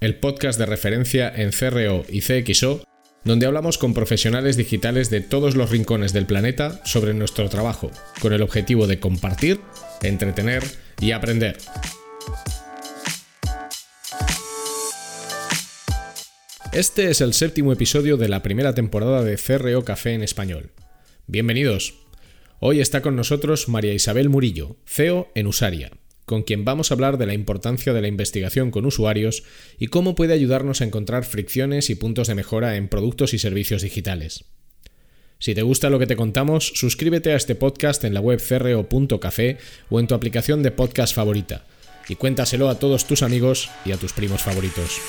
el podcast de referencia en CRO y CXO, donde hablamos con profesionales digitales de todos los rincones del planeta sobre nuestro trabajo, con el objetivo de compartir, entretener y aprender. Este es el séptimo episodio de la primera temporada de CRO Café en español. Bienvenidos. Hoy está con nosotros María Isabel Murillo, CEO en Usaria, con quien vamos a hablar de la importancia de la investigación con usuarios y cómo puede ayudarnos a encontrar fricciones y puntos de mejora en productos y servicios digitales. Si te gusta lo que te contamos, suscríbete a este podcast en la web cerreo.café o en tu aplicación de podcast favorita y cuéntaselo a todos tus amigos y a tus primos favoritos.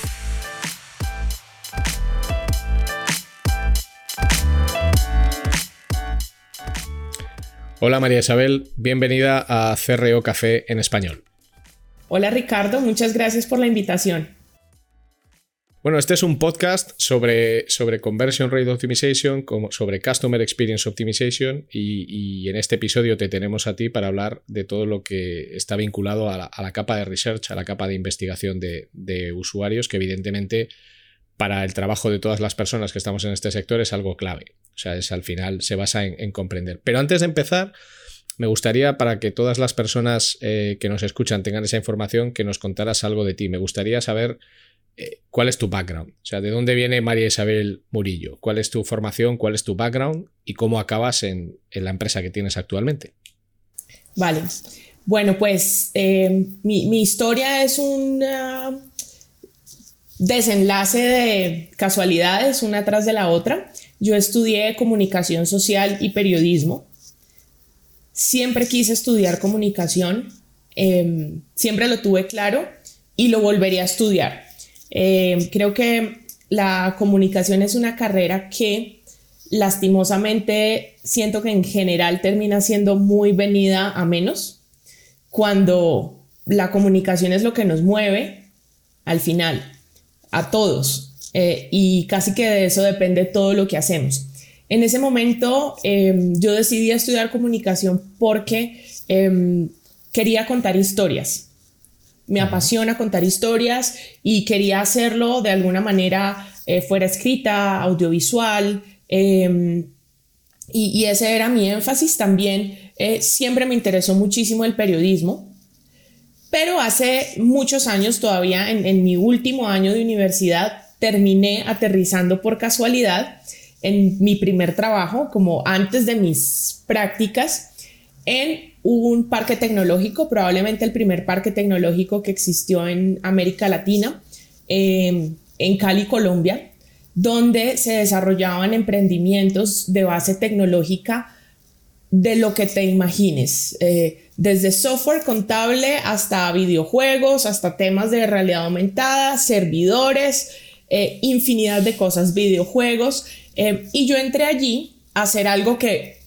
Hola María Isabel, bienvenida a CRO Café en español. Hola Ricardo, muchas gracias por la invitación. Bueno, este es un podcast sobre, sobre Conversion Rate Optimization, como, sobre Customer Experience Optimization y, en este episodio te tenemos a ti para hablar de todo lo que está vinculado a la, capa de research, a la capa de investigación de, de, usuarios, que evidentemente para el trabajo de todas las personas que estamos en este sector es algo clave. O sea, es al final se basa en, comprender. Pero antes de empezar, me gustaría, para que todas las personas eh, que nos escuchan tengan esa información, que nos contaras algo de ti. Me gustaría saber eh, cuál es tu background. O sea, de dónde viene María Isabel Murillo. ¿Cuál es tu formación? ¿Cuál es tu background? Y cómo acabas en, la empresa que tienes actualmente. Vale. Bueno, pues eh, mi, mi, historia es un desenlace de casualidades una tras de la otra. Yo estudié comunicación social y periodismo. Siempre quise estudiar comunicación, em, siempre lo tuve claro y lo volvería a estudiar. Em, creo que la comunicación es una carrera que lastimosamente siento que en general termina siendo muy venida a menos cuando la comunicación es lo que nos mueve al final, a todos. Eh, y casi que de eso depende todo lo que hacemos. En ese momento em, yo decidí estudiar comunicación porque em, quería contar historias. Me apasiona contar historias y quería hacerlo de alguna manera eh, fuera escrita, audiovisual. Em, y, ese era mi énfasis también. Eh, siempre me interesó muchísimo el periodismo. Pero hace muchos años, todavía en mi último año de universidad, terminé aterrizando por casualidad en mi primer trabajo, como antes de mis prácticas, en un parque tecnológico, probablemente el primer parque tecnológico que existió en América Latina, em, en Cali, Colombia, donde se desarrollaban emprendimientos de base tecnológica de lo que te imagines, eh, desde software contable hasta videojuegos, hasta temas de realidad aumentada, servidores, eh, infinidad de cosas, videojuegos, eh, y yo entré allí a hacer algo que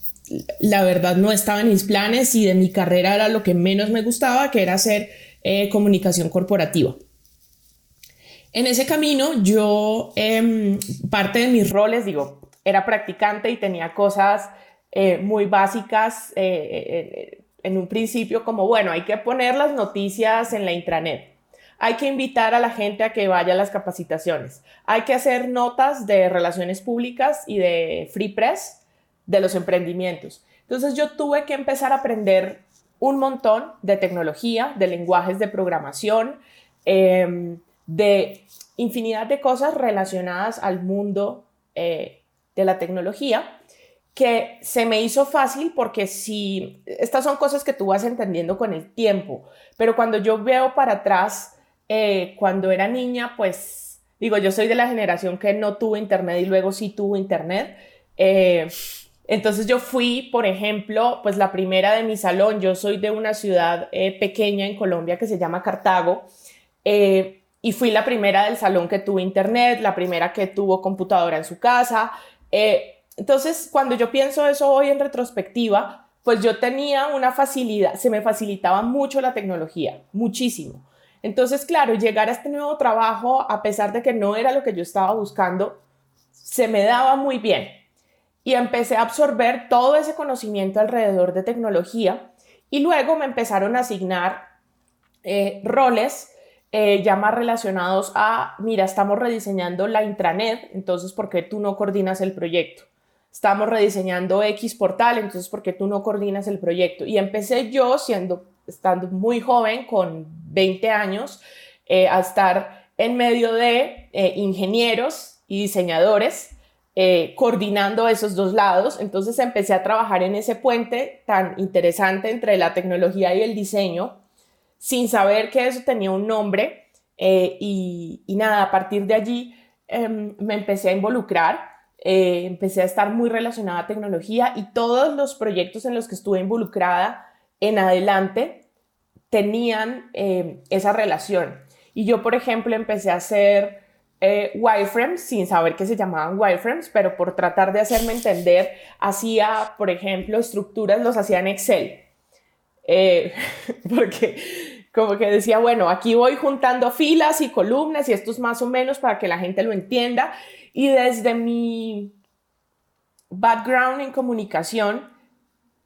la verdad no estaba en mis planes y de mi carrera era lo que menos me gustaba, que era hacer eh, comunicación corporativa. En ese camino yo, em, parte de mis roles, digo, era practicante y tenía cosas muy básicas en un principio como, bueno, hay que poner las noticias en la intranet hay que invitar a la gente a que vaya a las capacitaciones. Hay que hacer notas de relaciones públicas y de free press de los emprendimientos. Entonces yo tuve que empezar a aprender un montón de tecnología, de lenguajes de programación, em, de infinidad de cosas relacionadas al mundo eh, de la tecnología que se me hizo fácil porque si estas son cosas que tú vas entendiendo con el tiempo, pero cuando yo veo para atrás eh, cuando era niña, pues digo, yo soy de la generación que no tuvo internet y luego sí tuvo internet. Eh, entonces yo fui, por ejemplo, pues la primera de mi salón, yo soy de una ciudad eh, pequeña en Colombia que se llama Cartago, y fui la primera del salón que tuvo internet, la primera que tuvo computadora en su casa. Entonces, cuando yo pienso eso hoy en retrospectiva, pues yo tenía una facilidad, se me facilitaba mucho la tecnología, muchísimo. Entonces, claro, llegar a este nuevo trabajo, a pesar de que no era lo que yo estaba buscando, se me daba muy bien. Y empecé a absorber todo ese conocimiento alrededor de tecnología y luego me empezaron a asignar eh, roles eh, ya más relacionados a, mira, estamos rediseñando la intranet, entonces, ¿por qué tú no coordinas el proyecto? Estamos rediseñando X portal, entonces, ¿por qué tú no coordinas el proyecto? Y empecé yo siendo estando muy joven, con 20 años, eh, a estar en medio de eh, ingenieros y diseñadores eh, coordinando esos dos lados. Entonces empecé a trabajar en ese puente tan interesante entre la tecnología y el diseño, sin saber que eso tenía un nombre. Y, y, nada, a partir de allí em, me empecé a involucrar. Empecé a estar muy relacionada a tecnología y todos los proyectos en los que estuve involucrada en adelante tenían eh, esa relación. Y yo, por ejemplo, empecé a hacer eh, wireframes sin saber que se llamaban wireframes, pero por tratar de hacerme entender, hacía, por ejemplo, estructuras, los hacía en Excel. Eh, porque como que decía, bueno, aquí voy juntando filas y columnas y esto es más o menos para que la gente lo entienda. Y desde mi background en comunicación,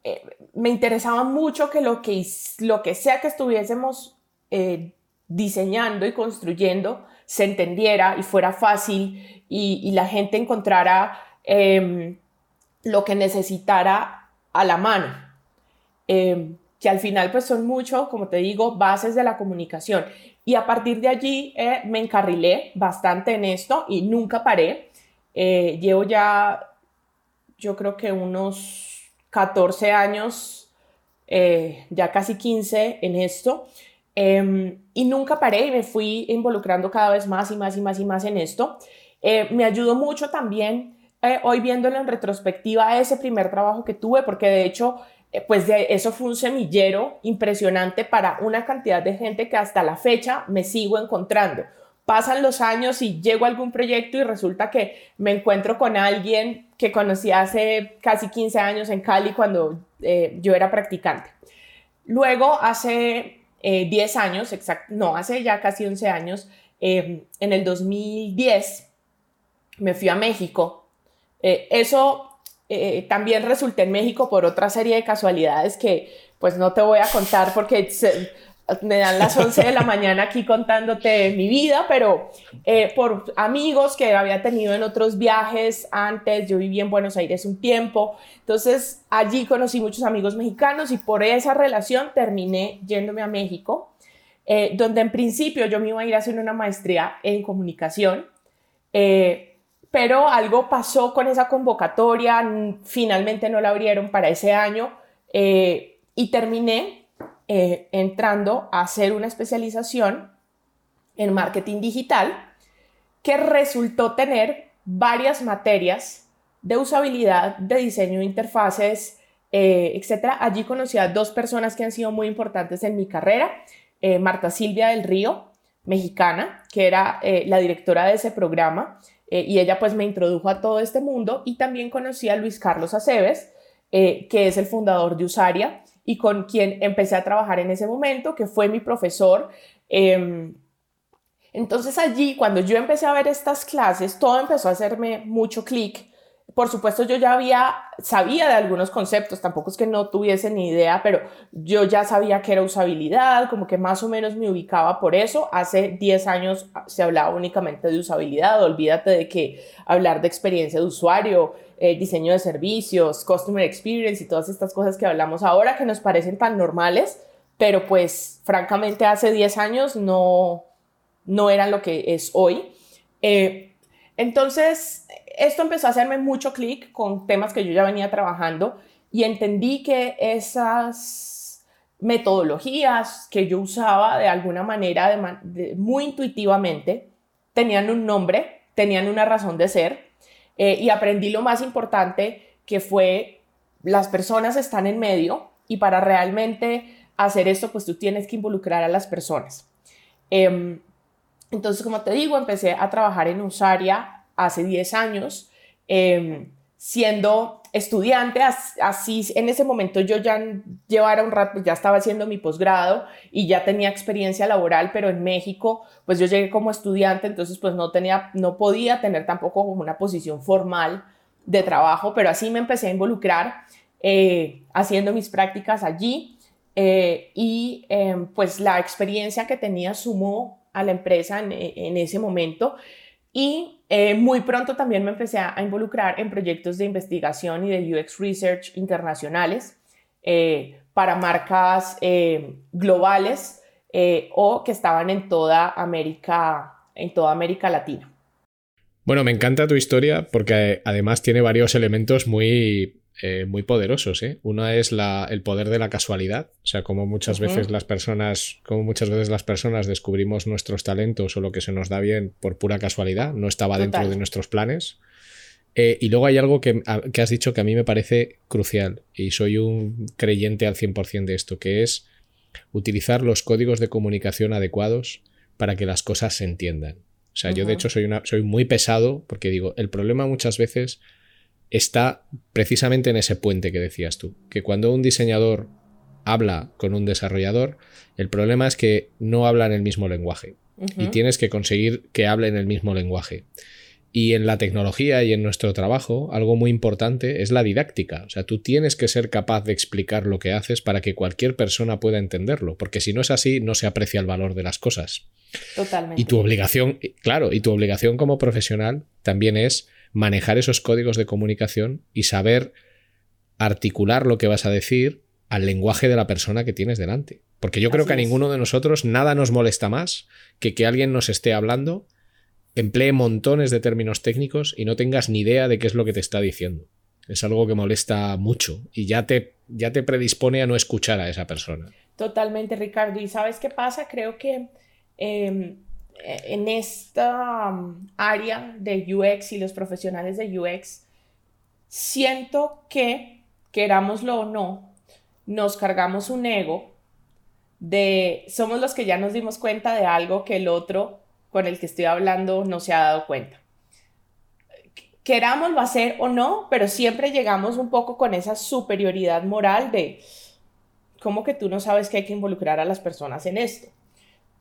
eh, me interesaba mucho que lo que, lo que sea que estuviésemos eh, diseñando y construyendo se entendiera y fuera fácil y, la gente encontrara em, lo que necesitara a la mano. Em, que al final pues son mucho, como te digo, bases de la comunicación. Y a partir de allí eh, me encarrilé bastante en esto y nunca paré. llevo ya, yo creo que unos 14 años, eh, ya casi 15 en esto. Em, y nunca paré y me fui involucrando cada vez más y más y más y más en esto. Eh, me ayudó mucho también, eh, hoy viéndolo en retrospectiva, ese primer trabajo que tuve, porque de hecho, pues de eso fue un semillero impresionante para una cantidad de gente que hasta la fecha me sigo encontrando pasan los años y llego a algún proyecto y resulta que me encuentro con alguien que conocí hace casi 15 años en Cali cuando eh, yo era practicante. Luego, hace 10 eh, años, no, hace ya casi 11 años, eh, en el 2010, me fui a México. eso también resulté en México por otra serie de casualidades que pues no te voy a contar porque me dan las 11 de la mañana aquí contándote mi vida, pero eh, por amigos que había tenido en otros viajes antes, yo viví en Buenos Aires un tiempo, entonces allí conocí muchos amigos mexicanos y por esa relación terminé yéndome a México, eh, donde en principio yo me iba a ir a hacer una maestría en comunicación, eh, pero algo pasó con esa convocatoria, finalmente no la abrieron para ese año y terminé eh, entrando a hacer una especialización en marketing digital que resultó tener varias materias de usabilidad, de diseño de interfaces, eh, etc. Allí conocí a dos personas que han sido muy importantes en mi carrera. Eh, Marta Silvia del Río, mexicana, que era la directora de ese programa, y ella pues me introdujo a todo este mundo. Y también conocí a Luis Carlos Aceves, que es el fundador de Usaria, y con quien empecé a trabajar en ese momento, que fue mi profesor. Em, entonces allí, cuando yo empecé a ver estas clases, todo empezó a hacerme mucho clic. Por supuesto, yo ya había, sabía de algunos conceptos, tampoco es que no tuviese ni idea, pero yo ya sabía que era usabilidad, como que más o menos me ubicaba por eso. Hace 10 años se hablaba únicamente de usabilidad, olvídate de que hablar de experiencia de usuario, eh, diseño de servicios, customer experience y todas estas cosas que hablamos ahora que nos parecen tan normales, pero pues francamente hace 10 años no, no eran lo que es hoy. Eh, entonces, esto empezó a hacerme mucho clic con temas que yo ya venía trabajando y entendí que esas metodologías que yo usaba de alguna manera, muy intuitivamente, tenían un nombre, tenían una razón de ser eh, y aprendí lo más importante que fue las personas están en medio y para realmente hacer esto pues tú tienes que involucrar a las personas. Em, Entonces, como te digo, empecé a trabajar en Usaria hace 10 años, em, siendo estudiante, así en ese momento yo ya llevara un rato, ya estaba haciendo mi posgrado y ya tenía experiencia laboral, pero en México, pues yo llegué como estudiante, entonces pues no tenía, no podía tener tampoco una posición formal de trabajo, pero así me empecé a involucrar eh, haciendo mis prácticas allí eh, y em, pues la experiencia que tenía sumó a la empresa en, ese momento y eh, muy pronto también me empecé a, involucrar en proyectos de investigación y de UX Research internacionales para marcas globales o que estaban en toda América, en toda América Latina. Bueno, me encanta tu historia porque además tiene varios elementos muy, eh, muy poderosos. ¿eh? Uno es el poder de la casualidad, o sea, como muchas veces las personas, como muchas veces las personas descubrimos nuestros talentos o lo que se nos da bien por pura casualidad, no estaba dentro de nuestros planes. Eh, y luego hay algo que, que, has dicho que a mí me parece crucial y soy un creyente al 100% de esto, que es utilizar los códigos de comunicación adecuados para que las cosas se entiendan. O sea, yo de hecho soy, una, soy muy pesado porque digo, el problema muchas veces está precisamente en ese puente que decías tú, que cuando un diseñador habla con un desarrollador, el problema es que no hablan el mismo lenguaje y tienes que conseguir que hablen el mismo lenguaje. Y en la tecnología y en nuestro trabajo, algo muy importante es la didáctica. O sea, tú tienes que ser capaz de explicar lo que haces para que cualquier persona pueda entenderlo, porque si no es así, no se aprecia el valor de las cosas. Totalmente. Y tu obligación, claro, y tu obligación como profesional también es manejar esos códigos de comunicación y saber articular lo que vas a decir al lenguaje de la persona que tienes delante. Porque yo creo que a ninguno de nosotros nada nos molesta más que que alguien nos esté hablando, emplee montones de términos técnicos y no tengas ni idea de qué es lo que te está diciendo. Es algo que molesta mucho y ya te, ya te predispone a no escuchar a esa persona. Totalmente, Ricardo. ¿Y sabes qué pasa? Creo que Em, en esta um, área de UX y los profesionales de UX, siento que, querámoslo o no, nos cargamos un ego de somos los que ya nos dimos cuenta de algo que el otro con el que estoy hablando no se ha dado cuenta. Querámoslo hacer o no, pero siempre llegamos un poco con esa superioridad moral de, ¿cómo que tú no sabes que hay que involucrar a las personas en esto?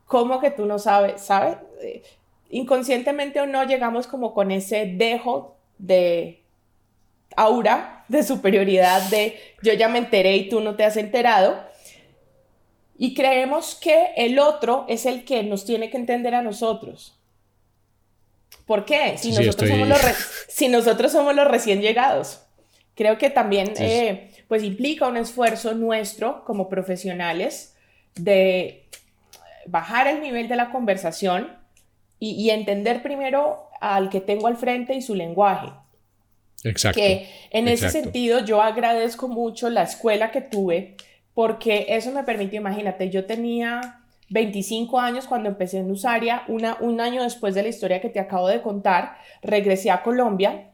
¿Cómo que tú no sabes? ¿Sabes? Eh, inconscientemente o no llegamos como con ese dejo de aura de superioridad de yo ya me enteré y tú no te has enterado. Y creemos que el otro es el que nos tiene que entender a nosotros. ¿Por qué? Si, nosotros, somos los si nosotros somos los recién llegados. Creo que también eh, pues implica un esfuerzo nuestro como profesionales de bajar el nivel de la conversación y, entender primero al que tengo al frente y su lenguaje. Exacto. Que en ese sentido yo agradezco mucho la escuela que tuve porque eso me permitió, imagínate, yo tenía 25 años cuando empecé en Usaria, una, un año después de la historia que te acabo de contar, regresé a Colombia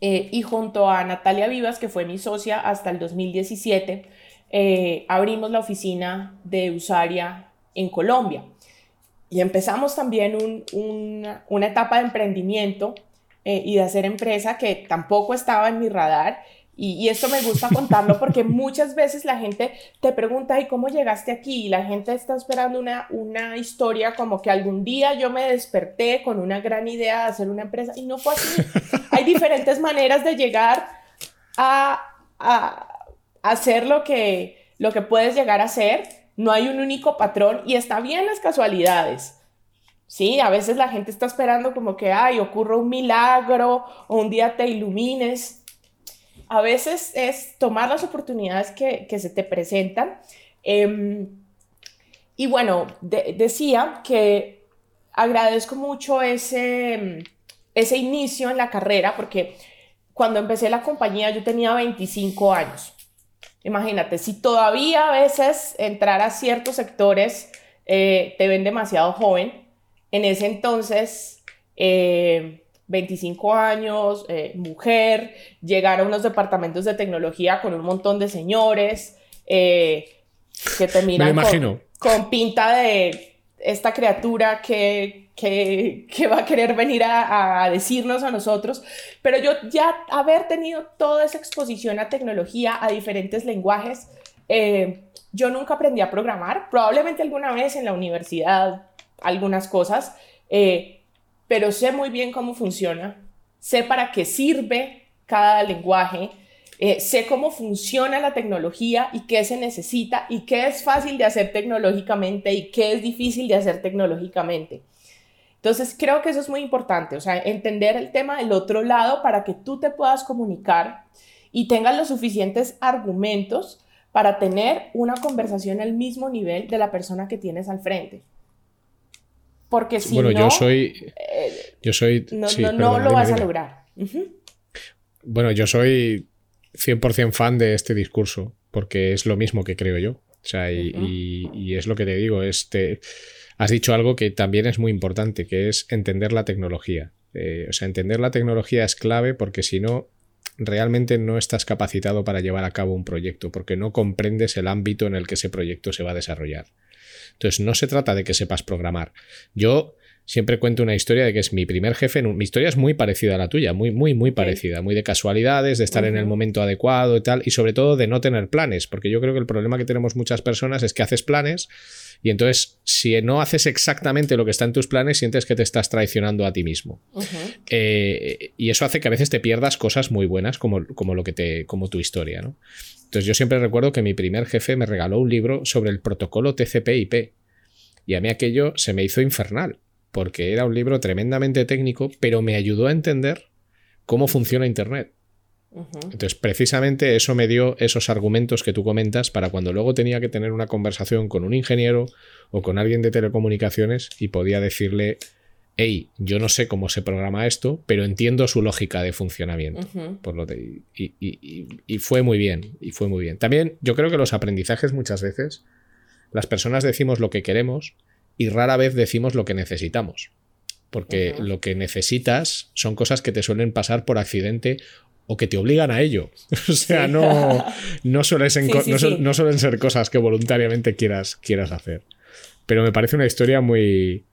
eh, y junto a Natalia Vivas, que fue mi socia hasta el 2017, eh, abrimos la oficina de Usaria en Colombia. Y empezamos también una etapa de emprendimiento eh, y de hacer empresa que tampoco estaba en mi radar. Y, esto me gusta contarlo porque muchas veces la gente te pregunta, ¿y cómo llegaste aquí? Y la gente está esperando una, una historia como que algún día yo me desperté con una gran idea de hacer una empresa y no fue así. Hay diferentes maneras de llegar a, a, a hacer lo que, lo que puedes llegar a hacer no hay un único patrón y está bien las casualidades. Sí, a veces la gente está esperando como que, ay, ocurra un milagro o un día te ilumines. A veces es tomar las oportunidades que, se te presentan. Em, y bueno, decía que agradezco mucho ese, ese inicio en la carrera porque cuando empecé la compañía yo tenía 25 años. Imagínate, si todavía a veces entrar a ciertos sectores eh, te ven demasiado joven, en ese entonces, 25 eh, años, eh, mujer, llegar a unos departamentos de tecnología con un montón de señores que te miran con, pinta de esta criatura que, que, va a querer venir a, decirnos a nosotros, pero yo ya haber tenido toda esa exposición a tecnología, a diferentes lenguajes, eh, yo nunca aprendí a programar, probablemente alguna vez en la universidad, algunas cosas, eh, pero sé muy bien cómo funciona, sé para qué sirve cada lenguaje, eh, sé cómo funciona la tecnología y qué se necesita y qué es fácil de hacer tecnológicamente y qué es difícil de hacer tecnológicamente. Entonces, creo que eso es muy importante, o sea, entender el tema del otro lado para que tú te puedas comunicar y tengas los suficientes argumentos para tener una conversación al mismo nivel de la persona que tienes al frente. Porque si bueno, no, yo soy, eh, yo soy, no, no, lo vas a lograr. Bueno, yo soy 100% fan de este discurso, porque es lo mismo que creo yo. O sea, y, es lo que te digo, este, has dicho algo que también es muy importante, que es entender la tecnología. Eh, o sea, entender la tecnología es clave porque si no, realmente no estás capacitado para llevar a cabo un proyecto, porque no comprendes el ámbito en el que ese proyecto se va a desarrollar. Entonces, no se trata de que sepas programar. Yo siempre cuento una historia de que es mi primer jefe. Mi historia es muy parecida a la tuya, muy, muy, muy parecida, muy de casualidades, de estar en el momento adecuado y tal, y sobre todo de no tener planes, porque yo creo que el problema que tenemos muchas personas es que haces planes y entonces si no haces exactamente lo que está en tus planes, sientes que te estás traicionando a ti mismo. Eh, y eso hace que a veces te pierdas cosas muy buenas como, como lo que te, como tu historia, ¿no? Entonces yo siempre recuerdo que mi primer jefe me regaló un libro sobre el protocolo TCP/IP. Y a mí aquello se me hizo infernal porque era un libro tremendamente técnico, pero me ayudó a entender cómo funciona Internet. Entonces, precisamente eso me dio esos argumentos que tú comentas para cuando luego tenía que tener una conversación con un ingeniero o con alguien de telecomunicaciones y podía decirle, hey, yo no sé cómo se programa esto, pero entiendo su lógica de funcionamiento. Por lo y, y, fue muy bien, y fue muy bien. También yo creo que los aprendizajes muchas veces, las personas decimos lo que queremos, y rara vez decimos lo que necesitamos. Porque lo que necesitas son cosas que te suelen pasar por accidente o que te obligan a ello. o sea, no, no, suelen ser, cosas que voluntariamente quieras, quieras hacer. Pero me parece una historia muy,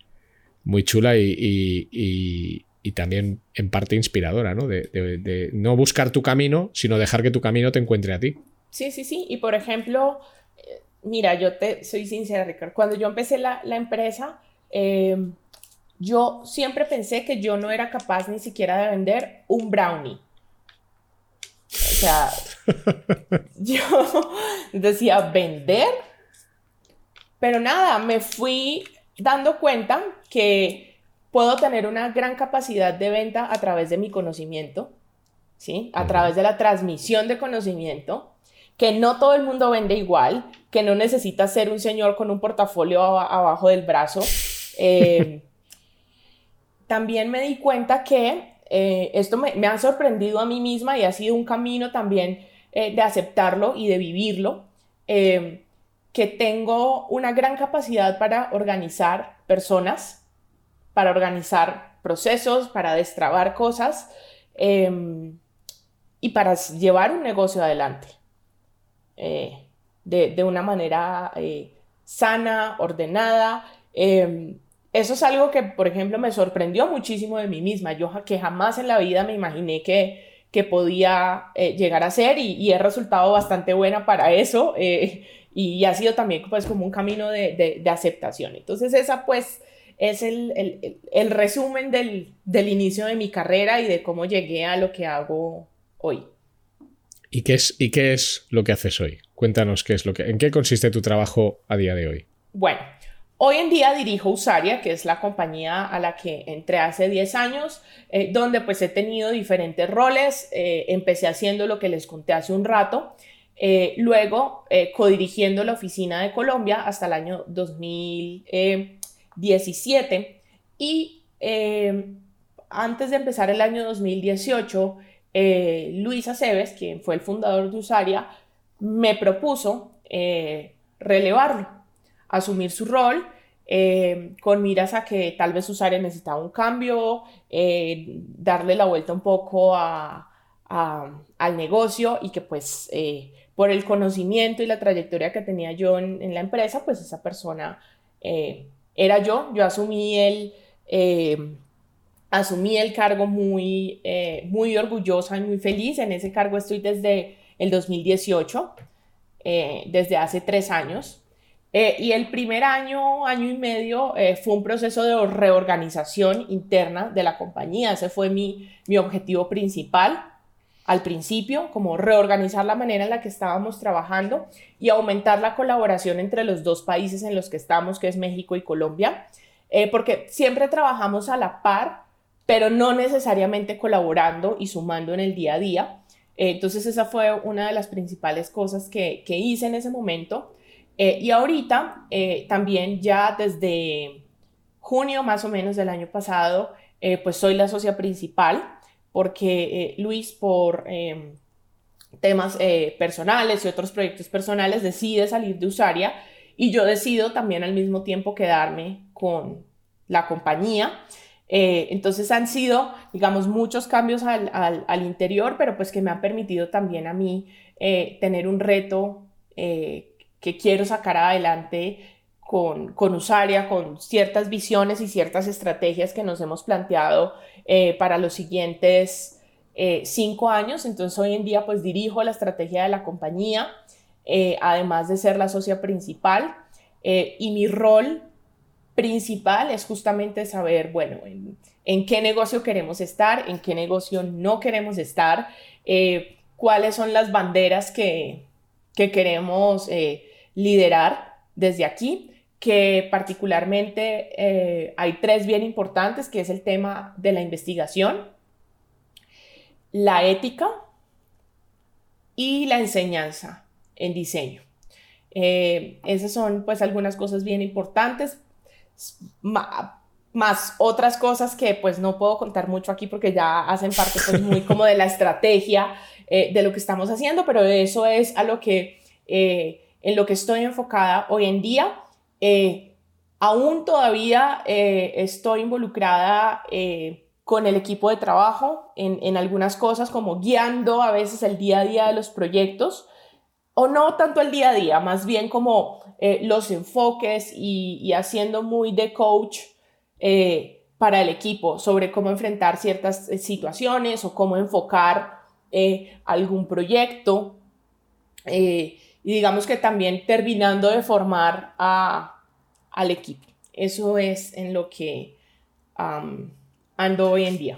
muy chula y, también en parte inspiradora, ¿no? De, de, no buscar tu camino, sino dejar que tu camino te encuentre a ti. Sí, sí, sí. Y por ejemplo, mira, yo te soy sincera, Ricardo. Cuando yo empecé la, empresa, em, yo siempre pensé que yo no era capaz ni siquiera de vender un brownie. O sea, yo decía, ¿vender? Pero nada, me fui dando cuenta que puedo tener una gran capacidad de venta a través de mi conocimiento, ¿sí? A través de la transmisión de conocimiento que no todo el mundo vende igual, que no necesita ser un señor con un portafolio abajo del brazo. Eh, también me di cuenta que eh, esto me, ha sorprendido a mí misma y ha sido un camino también eh, de aceptarlo y de vivirlo, que tengo una gran capacidad para organizar personas, para organizar procesos, para destrabar cosas y para llevar un negocio adelante. Eh, de, una manera eh, sana, ordenada. Em, eso es algo que, por ejemplo, me sorprendió muchísimo de mí misma. Yo que jamás en la vida me imaginé que, que podía eh, llegar a ser y, he resultado bastante buena para eso y, ha sido también pues como un camino de, de, aceptación. Entonces esa pues es el, el, el resumen del, del, inicio de mi carrera y de cómo llegué a lo que hago hoy. ¿Y qué es, y qué es lo que haces hoy? Cuéntanos qué es lo que, en qué consiste tu trabajo a día de hoy. Bueno, hoy en día dirijo Usaria, que es la compañía a la que entré hace 10 años, eh, donde pues he tenido diferentes roles. Eh, empecé haciendo lo que les conté hace un rato. Eh, luego, codirigiendo la oficina de Colombia hasta el año 2017. Y antes de empezar el año 2018, eh, Luis Aceves, quien fue el fundador de Usaria, me propuso eh, relevarlo, asumir su rol, eh, con miras a que tal vez Usaria necesitaba un cambio, darle la vuelta un poco al negocio y que pues por el conocimiento y la trayectoria que tenía yo en, la empresa, pues esa persona era yo. Yo asumí el, eh, asumí el cargo muy, eh, muy orgullosa y muy feliz. En ese cargo estoy desde el 2018, eh, desde hace tres años. y el primer año, año y medio, fue un proceso de reorganización interna de la compañía. Ese fue mi, mi objetivo principal al principio, como reorganizar la manera en la que estábamos trabajando y aumentar la colaboración entre los dos países en los que estamos, que es México y Colombia, eh, porque siempre trabajamos a la par, pero no necesariamente colaborando y sumando en el día a día. Eh, entonces esa fue una de las principales cosas que, que hice en ese momento. Eh, y ahorita también ya desde junio más o menos del año pasado, pues soy la socia principal porque eh, Luis por em, temas eh, personales y otros proyectos personales decide salir de Usaria y yo decido también al mismo tiempo quedarme con la compañía. Eh, entonces han sido, digamos, muchos cambios al, interior, pero pues que me han permitido también a mí tener un reto que quiero sacar adelante con, con Usaria, con ciertas visiones y ciertas estrategias que nos hemos planteado eh, para los siguientes eh, cinco años. Entonces hoy en día pues dirijo la estrategia de la compañía, eh, además de ser la socia principal. y mi rol principal es justamente saber, bueno, en, qué negocio queremos estar, en qué negocio no queremos estar, cuáles son las banderas que, que queremos liderar desde aquí que particularmente eh, hay tres bien importantes, que es el tema de la investigación, la ética y la enseñanza en diseño. Eh, esas son pues algunas cosas bien importantes, más otras cosas que pues no puedo contar mucho aquí porque ya hacen parte pues muy como de la estrategia eh, de lo que estamos haciendo, pero eso es a lo que en lo que estoy enfocada hoy en día. Eh, aún todavía eh, estoy involucrada eh, con el equipo de trabajo en, algunas cosas, como guiando a veces el día a día de los proyectos, o no tanto el día a día, más bien como los enfoques y, haciendo muy de coach para el equipo sobre cómo enfrentar ciertas situaciones o cómo enfocar algún proyecto. y digamos que también terminando de formar a, al equipo. Eso es en lo que ando hoy en día.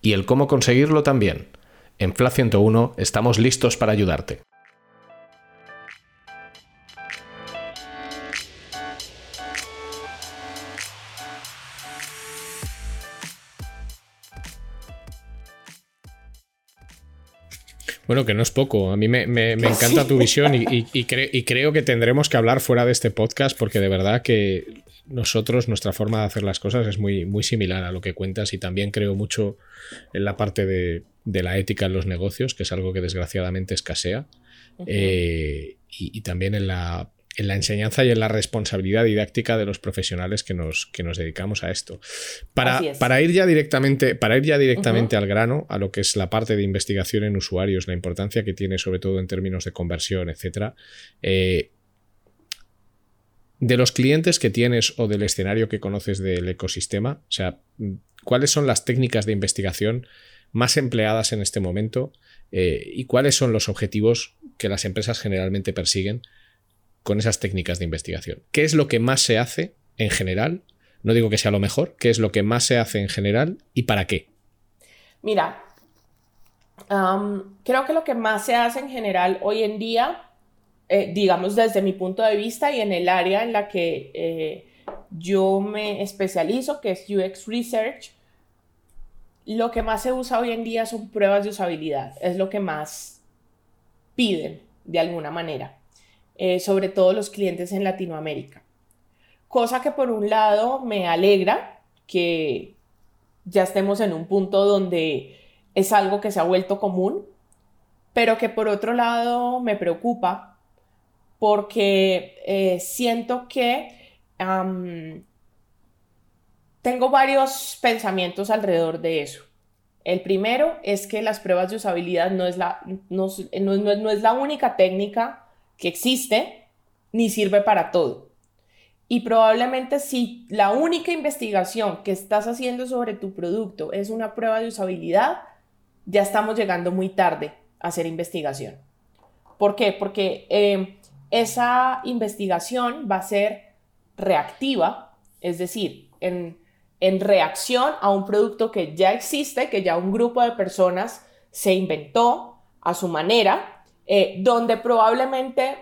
y el cómo conseguirlo también. En FLA 101 estamos listos para ayudarte. Bueno, que no es poco. A mí me, encanta tu visión y, creo que tendremos que hablar fuera de este podcast porque de verdad que nosotros, nuestra forma de hacer las cosas es muy, muy similar a lo que cuentas y también creo mucho en la parte de, la ética en los negocios, que es algo que desgraciadamente escasea, eh, y, también en la en la enseñanza y en la responsabilidad didáctica de los profesionales que nos, que nos dedicamos a esto. Para, para, ir ya directamente, para ir ya directamente al grano, a lo que es la parte de investigación en usuarios, la importancia que tiene sobre todo en términos de conversión, etc. Eh, de los clientes que tienes o del escenario que conoces del ecosistema, o sea, ¿cuáles son las técnicas de investigación más empleadas en este momento eh, y cuáles son los objetivos que las empresas generalmente persiguen con esas técnicas de investigación. ¿Qué es lo que más se hace en general? No digo que sea lo mejor, ¿qué es lo que más se hace en general y para qué? Mira, creo que lo que más se hace en general hoy en día, eh, digamos desde mi punto de vista y en el área en la que eh, yo me especializo, que es UX Research, lo que más se usa hoy en día son pruebas de usabilidad, es lo que más piden de alguna manera, eh, sobre todo los clientes en Latinoamérica. Cosa que por un lado me alegra que ya estemos en un punto donde es algo que se ha vuelto común, pero que por otro lado me preocupa porque eh, siento que tengo varios pensamientos alrededor de eso. El primero es que las pruebas de usabilidad no es la, no, es la única técnica que existe ni sirve para todo. Y probablemente si la única investigación que estás haciendo sobre tu producto es una prueba de usabilidad, ya estamos llegando muy tarde a hacer investigación. ¿Por qué? Porque eh, esa investigación va a ser reactiva, es decir, en, reacción a un producto que ya existe, que ya un grupo de personas se inventó a su manera, eh, donde probablemente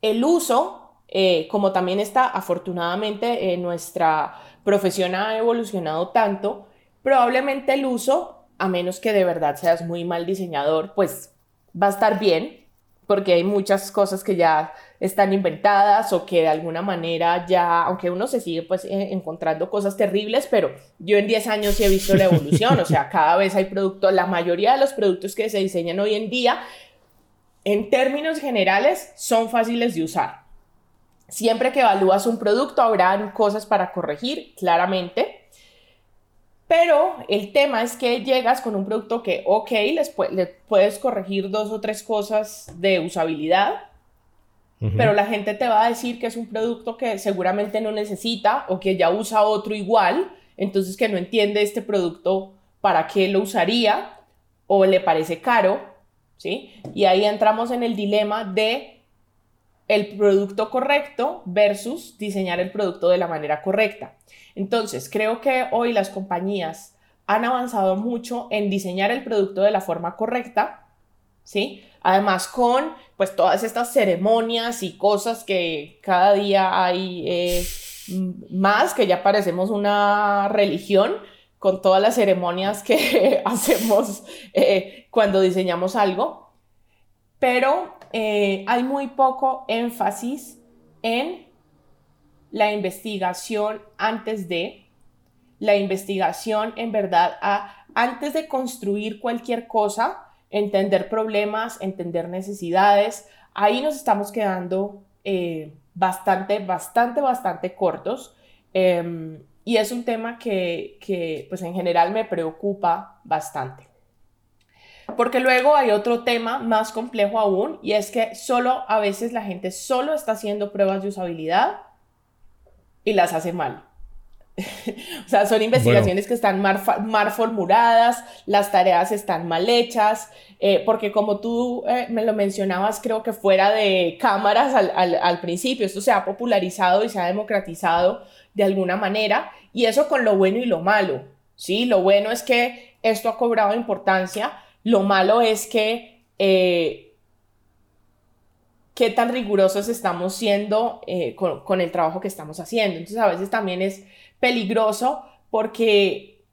el uso, eh, como también está afortunadamente en nuestra profesión ha evolucionado tanto, probablemente el uso, a menos que de verdad seas muy mal diseñador, pues va a estar bien, porque hay muchas cosas que ya están inventadas o que de alguna manera ya, aunque uno se sigue pues eh, encontrando cosas terribles, pero yo en 10 años sí he visto la evolución, o sea, cada vez hay productos, la mayoría de los productos que se diseñan hoy en día, en términos generales, son fáciles de usar. Siempre que evalúas un producto habrá cosas para corregir, claramente, pero el tema es que llegas con un producto que, ok, les le puedes corregir dos o tres cosas de usabilidad, pero la gente te va a decir que es un producto que seguramente no necesita o que ya usa otro igual, entonces que no entiende este producto para qué lo usaría o le parece caro, ¿sí? Y ahí entramos en el dilema de el producto correcto versus diseñar el producto de la manera correcta. Entonces, creo que hoy las compañías han avanzado mucho en diseñar el producto de la forma correcta, ¿sí? Además, con pues todas estas ceremonias y cosas que cada día hay eh, más, que ya parecemos una religión, con todas las ceremonias que hacemos eh, cuando diseñamos algo, pero eh, hay muy poco énfasis en la investigación antes de, la investigación en verdad a, antes de construir cualquier cosa, entender problemas, entender necesidades. Ahí nos estamos quedando eh, bastante, bastante, bastante cortos. Em, y es un tema que, que, pues en general me preocupa bastante. Porque luego hay otro tema más complejo aún y es que solo a veces la gente solo está haciendo pruebas de usabilidad y las hace mal. o sea, son investigaciones que están mal, formuladas, las tareas están mal hechas, eh, porque como tú eh, me lo mencionabas, creo que fuera de cámaras al, al, principio, esto se ha popularizado y se ha democratizado de alguna manera, y eso con lo bueno y lo malo, ¿sí? Lo bueno es que esto ha cobrado importancia, lo malo es que... Eh, qué tan rigurosos estamos siendo eh, con, el trabajo que estamos haciendo. Entonces a veces también es peligroso porque,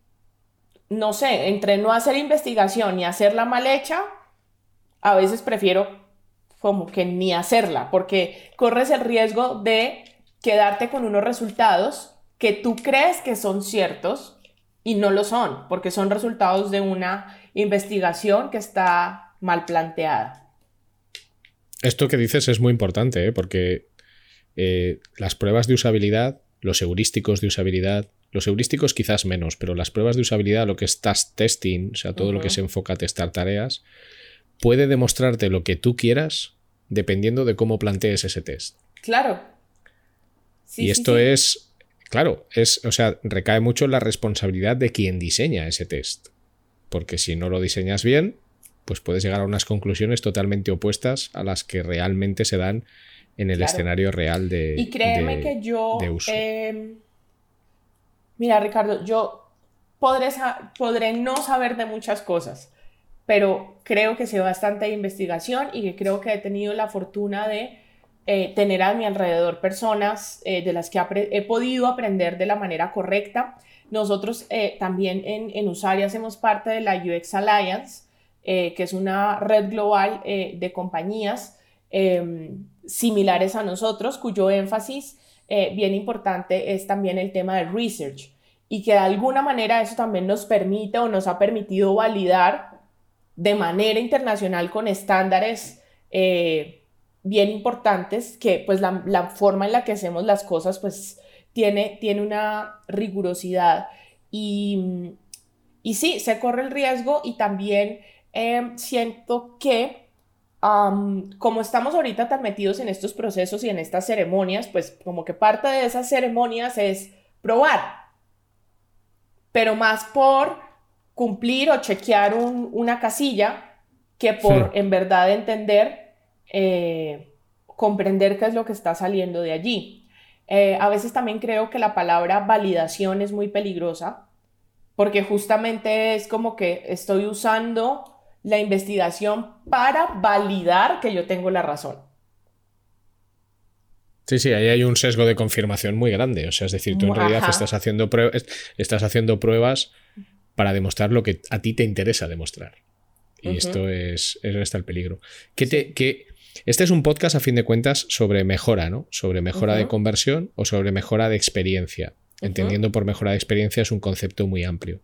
no sé, entre no hacer investigación y hacerla mal hecha, a veces prefiero como que ni hacerla, porque corres el riesgo de quedarte con unos resultados que tú crees que son ciertos y no lo son, porque son resultados de una investigación que está mal planteada. Esto que dices es muy importante, ¿eh? porque eh, las pruebas de usabilidad, los heurísticos de usabilidad, los heurísticos quizás menos, pero las pruebas de usabilidad, lo que es task testing, o sea, todo lo que se enfoca a testar tareas, puede demostrarte lo que tú quieras dependiendo de cómo plantees ese test. Claro. y esto es, claro, es, o sea, recae mucho en la responsabilidad de quien diseña ese test. Porque si no lo diseñas bien, pues puedes llegar a unas conclusiones totalmente opuestas a las que realmente se dan en el escenario real de Y créeme que yo... Em, mira, Ricardo, yo podré, podré no saber de muchas cosas, pero creo que sé bastante de investigación y que creo que he tenido la fortuna de eh, tener a mi alrededor personas eh, de las que he podido aprender de la manera correcta. Nosotros eh, también en, en Usari hacemos parte de la UX Alliance, que es una red global de compañías em, similares a nosotros, cuyo énfasis bien importante es también el tema de research y que de alguna manera eso también nos permite o nos ha permitido validar de manera internacional con estándares bien importantes que pues la, forma en la que hacemos las cosas pues tiene, tiene una rigurosidad. Y, y sí, se corre el riesgo y también em, siento que como estamos ahorita tan metidos en estos procesos y en estas ceremonias, pues como que parte de esas ceremonias es probar, pero más por cumplir o chequear una casilla que por en verdad entender eh, comprender qué es lo que está saliendo de allí. Eh, a veces también creo que la palabra validación es muy peligrosa porque justamente es como que estoy usando la investigación para validar que yo tengo la razón. Sí, sí, ahí hay un sesgo de confirmación muy grande. O sea, es decir, tú en realidad estás haciendo, estás haciendo pruebas para demostrar lo que a ti te interesa demostrar. Y esto es, eso está el peligro. ¿Qué, te, qué, este es un podcast, a fin de cuentas, sobre mejora, ¿no? Sobre mejora de conversión o sobre mejora de experiencia. Entendiendo por mejora de experiencia es un concepto muy amplio.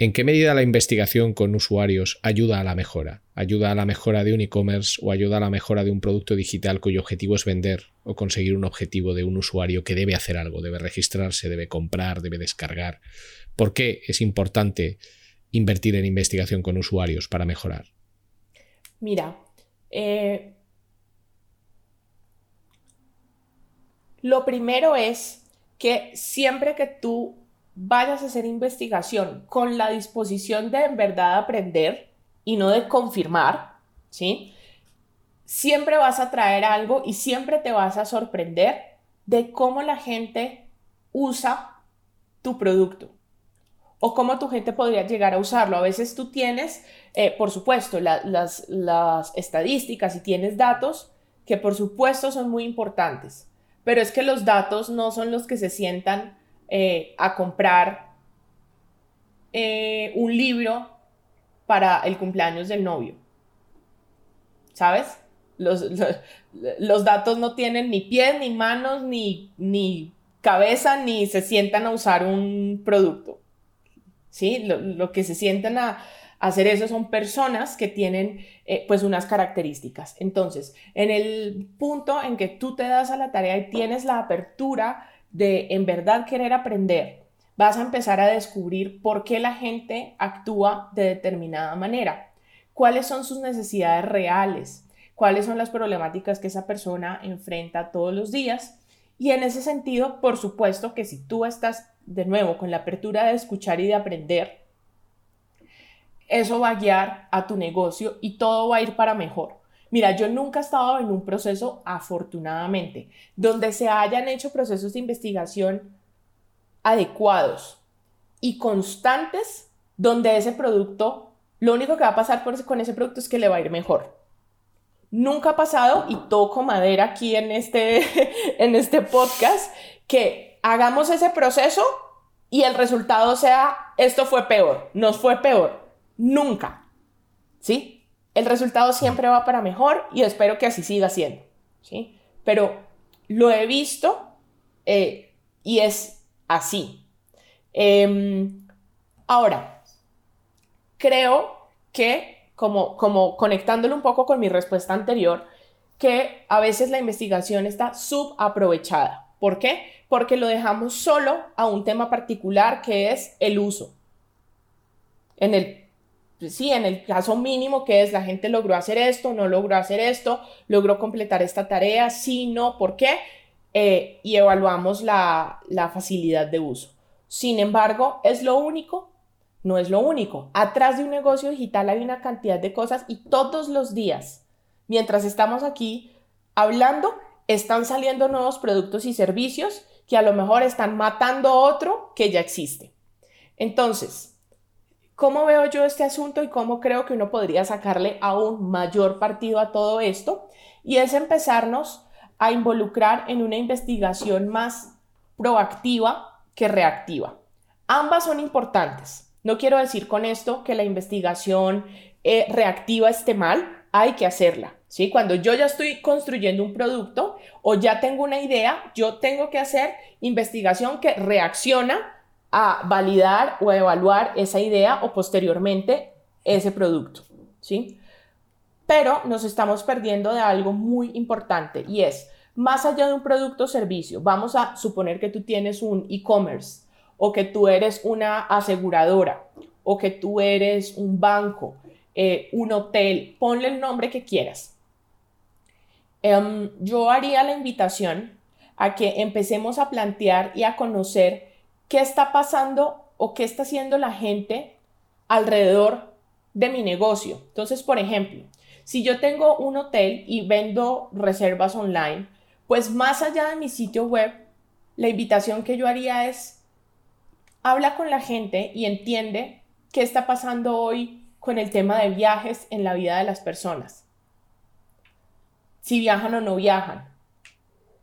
¿En qué medida la investigación con usuarios ayuda a la mejora? ¿Ayuda a la mejora de un e-commerce o ayuda a la mejora de un producto digital cuyo objetivo es vender o conseguir un objetivo de un usuario que debe hacer algo, debe registrarse, debe comprar, debe descargar? ¿Por qué es importante invertir en investigación con usuarios para mejorar? Mira, eh, Lo primero es que siempre que tú vayas a hacer investigación con la disposición de en verdad aprender y no de confirmar, ¿sí? Siempre vas a traer algo y siempre te vas a sorprender de cómo la gente usa tu producto o cómo tu gente podría llegar a usarlo. A veces tú tienes, eh, por supuesto, las, las estadísticas y tienes datos que por supuesto son muy importantes pero es que los datos no son los que se sientan eh, a comprar eh, un libro para el cumpleaños del novio. ¿Sabes? Los, los, datos no tienen ni pies, ni manos, ni, ni cabeza, ni se sientan a usar un producto. ¿Sí? lo que se sientan a, hacer eso son personas que tienen eh, pues unas características. Entonces, en el punto en que tú te das a la tarea y tienes la apertura de en verdad querer aprender, vas a empezar a descubrir por qué la gente actúa de determinada manera, cuáles son sus necesidades reales, cuáles son las problemáticas que esa persona enfrenta todos los días. Y en ese sentido, por supuesto que si tú estás de nuevo con la apertura de escuchar y de aprender, eso va a guiar a tu negocio y todo va a ir para mejor. Mira, yo nunca he estado en un proceso, afortunadamente, donde se hayan hecho procesos de investigación adecuados y constantes, donde ese producto, lo único que va a pasar con ese producto es que le va a ir mejor. Nunca ha pasado, y toco madera aquí en este, en este podcast, que hagamos ese proceso y el resultado sea, esto fue peor, nos fue peor nunca. ¿Sí? El resultado siempre va para mejor y espero que así siga siendo. ¿Sí? Pero lo he visto eh, y es así. Em, ahora, creo que, como, como conectándolo un poco con mi respuesta anterior, que a veces la investigación está subaprovechada. ¿Por qué? Porque lo dejamos solo a un tema particular que es el uso. En el pues sí, en el caso mínimo que es la gente logró hacer esto, no logró hacer esto, logró completar esta tarea, sí, no, ¿por qué? Eh, y evaluamos la, la facilidad de uso. Sin embargo, ¿es lo único? No es lo único. Atrás de un negocio digital hay una cantidad de cosas y todos los días, mientras estamos aquí hablando, están saliendo nuevos productos y servicios que a lo mejor están matando otro que ya existe. Entonces, ¿Cómo veo yo este asunto y cómo creo que uno podría sacarle aún mayor partido a todo esto? Y es empezarnos a involucrar en una investigación más proactiva que reactiva. Ambas son importantes. No quiero decir con esto que la investigación eh, reactiva esté mal, hay que hacerla. ¿sí? Cuando yo ya estoy construyendo un producto o ya tengo una idea, yo tengo que hacer investigación que reacciona a validar o evaluar esa idea o posteriormente ese producto. ¿sí? Pero nos estamos perdiendo de algo muy importante y es, más allá de un producto o servicio, vamos a suponer que tú tienes un e-commerce o que tú eres una aseguradora o que tú eres un banco, eh, un hotel, ponle el nombre que quieras. Em, yo haría la invitación a que empecemos a plantear y a conocer qué está pasando o qué está haciendo la gente alrededor de mi negocio. Entonces, por ejemplo, si yo tengo un hotel y vendo reservas online, pues más allá de mi sitio web, la invitación que yo haría es habla con la gente y entiende qué está pasando hoy con el tema de viajes en la vida de las personas. Si viajan o no viajan.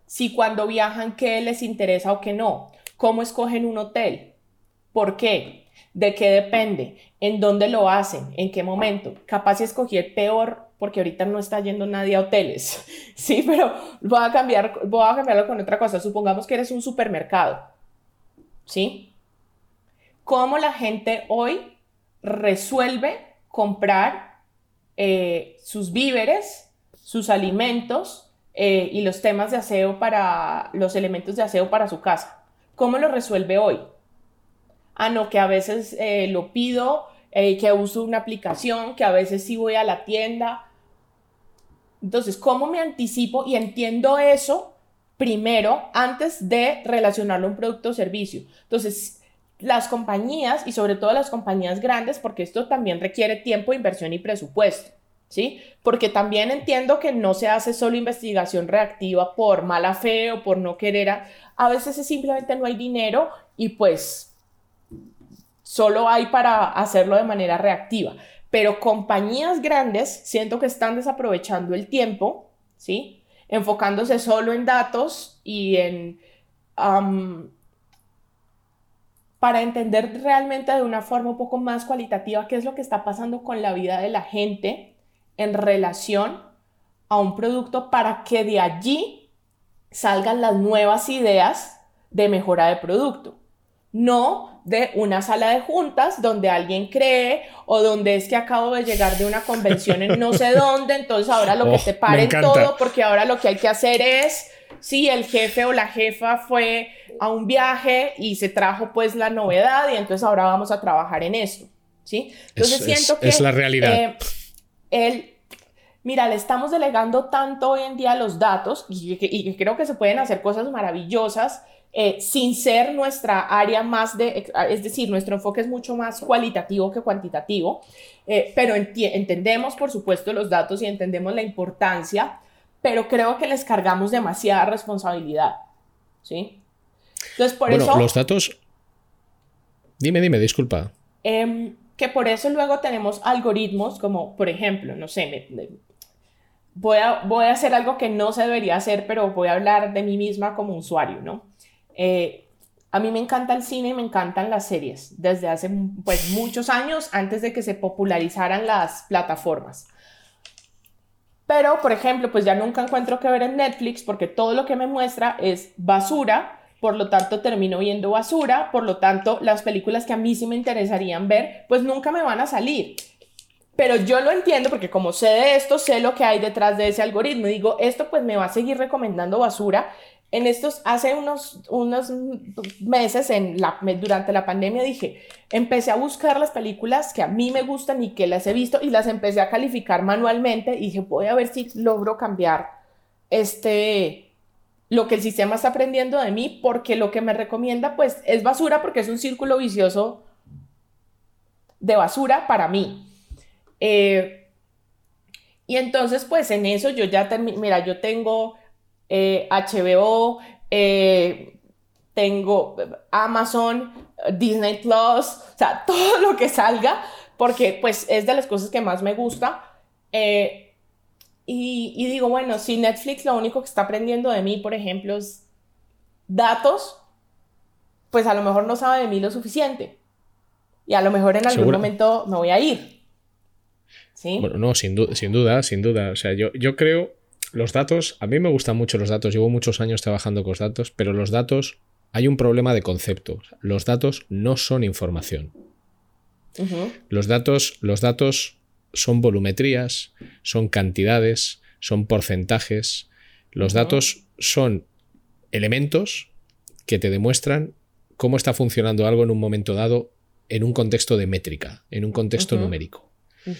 Si cuando viajan, qué les interesa o qué no. Cómo escogen un hotel. ¿Por qué? ¿De qué depende? ¿En dónde lo hacen? ¿En qué momento? Capaz escogí el peor porque ahorita no está yendo nadie a hoteles, sí, pero voy a cambiar, voy a cambiarlo con otra cosa. Supongamos que eres un supermercado, ¿sí? ¿Cómo la gente hoy resuelve comprar eh, sus víveres, sus alimentos eh, y los temas de aseo para los elementos de aseo para su casa? ¿Cómo lo resuelve hoy? Ah, no, que a veces eh, lo pido eh, que uso una aplicación, que a veces sí voy a la tienda. Entonces, ¿cómo me anticipo y entiendo eso primero antes de relacionarlo a un producto o servicio? Entonces, las compañías y sobre todo las compañías grandes, porque esto también requiere tiempo, inversión y presupuesto. ¿Sí? Porque también entiendo que no se hace solo investigación reactiva por mala fe o por no querer. A veces simplemente no hay dinero y pues solo hay para hacerlo de manera reactiva. Pero compañías grandes siento que están desaprovechando el tiempo, ¿sí? Enfocándose solo en datos y en... para entender realmente de una forma un poco más cualitativa qué es lo que está pasando con la vida de la gente en relación a un producto para que de allí salgan las nuevas ideas de mejora de producto. No de una sala de juntas donde alguien cree o donde es que acabo de llegar de una convención en no sé dónde, entonces ahora lo que te oh, paren todo porque ahora lo que hay que hacer es, si el jefe o la jefa fue a un viaje y se trajo pues la novedad y entonces ahora vamos a trabajar en esto, ¿sí? Entonces siento que... Es la realidad. Eh, el, mira, le estamos delegando tanto hoy en día los datos y, y creo que se pueden hacer cosas maravillosas eh, sin ser nuestra área más de, es decir, nuestro enfoque es mucho más cualitativo que cuantitativo, eh, pero entendemos, por supuesto, los datos y entendemos la importancia, pero creo que les cargamos demasiada responsabilidad, ¿sí? Entonces, por bueno, eso... Los datos... Dime, dime, disculpa. Em, que por eso luego tenemos algoritmos como, por ejemplo, no sé, voy, a, voy a hacer algo que no se debería hacer, pero voy a hablar de mí misma como usuario, ¿no? Eh, a mí me encanta el cine y me encantan las series desde hace pues, muchos años antes de que se popularizaran las plataformas. Pero, por ejemplo, pues ya nunca encuentro que ver en Netflix porque todo lo que me muestra es basura, por lo tanto termino viendo basura, por lo tanto las películas que a mí sí me interesarían ver, pues nunca me van a salir. Pero yo lo entiendo porque como sé de esto, sé lo que hay detrás de ese algoritmo. Digo, esto pues me va a seguir recomendando basura en estos, hace unos, unos meses, durante la pandemia, dije, empecé a buscar las películas que a mí me gustan y que las he visto y las empecé a calificar manualmente y dije, voy a ver si logro cambiar este, lo que el sistema está aprendiendo de mí, porque lo que me recomienda, pues, es basura, porque es un círculo vicioso de basura para mí. Eh, y entonces, pues, en eso yo ya terminé, mira, yo tengo HBO, eh, eh, tengo Amazon, Disney Plus, o sea, todo lo que salga, porque pues es de las cosas que más me gusta. Eh, y, y, digo, bueno, si Netflix lo único que está aprendiendo de mí, por ejemplo, es datos, pues a lo mejor no sabe de mí lo suficiente. Y a lo mejor en algún momento me voy a ir. Bueno, no, sin, sin duda, sin duda. O sea, yo, yo creo, los datos, a mí me gustan mucho los datos, llevo muchos años trabajando con los datos, pero los datos, hay un problema de concepto. Los datos no son información. Los datos, los datos son volumetrías, son cantidades, son porcentajes. Los datos son elementos que te demuestran cómo está funcionando algo en un momento dado en un contexto de métrica, en un contexto numérico.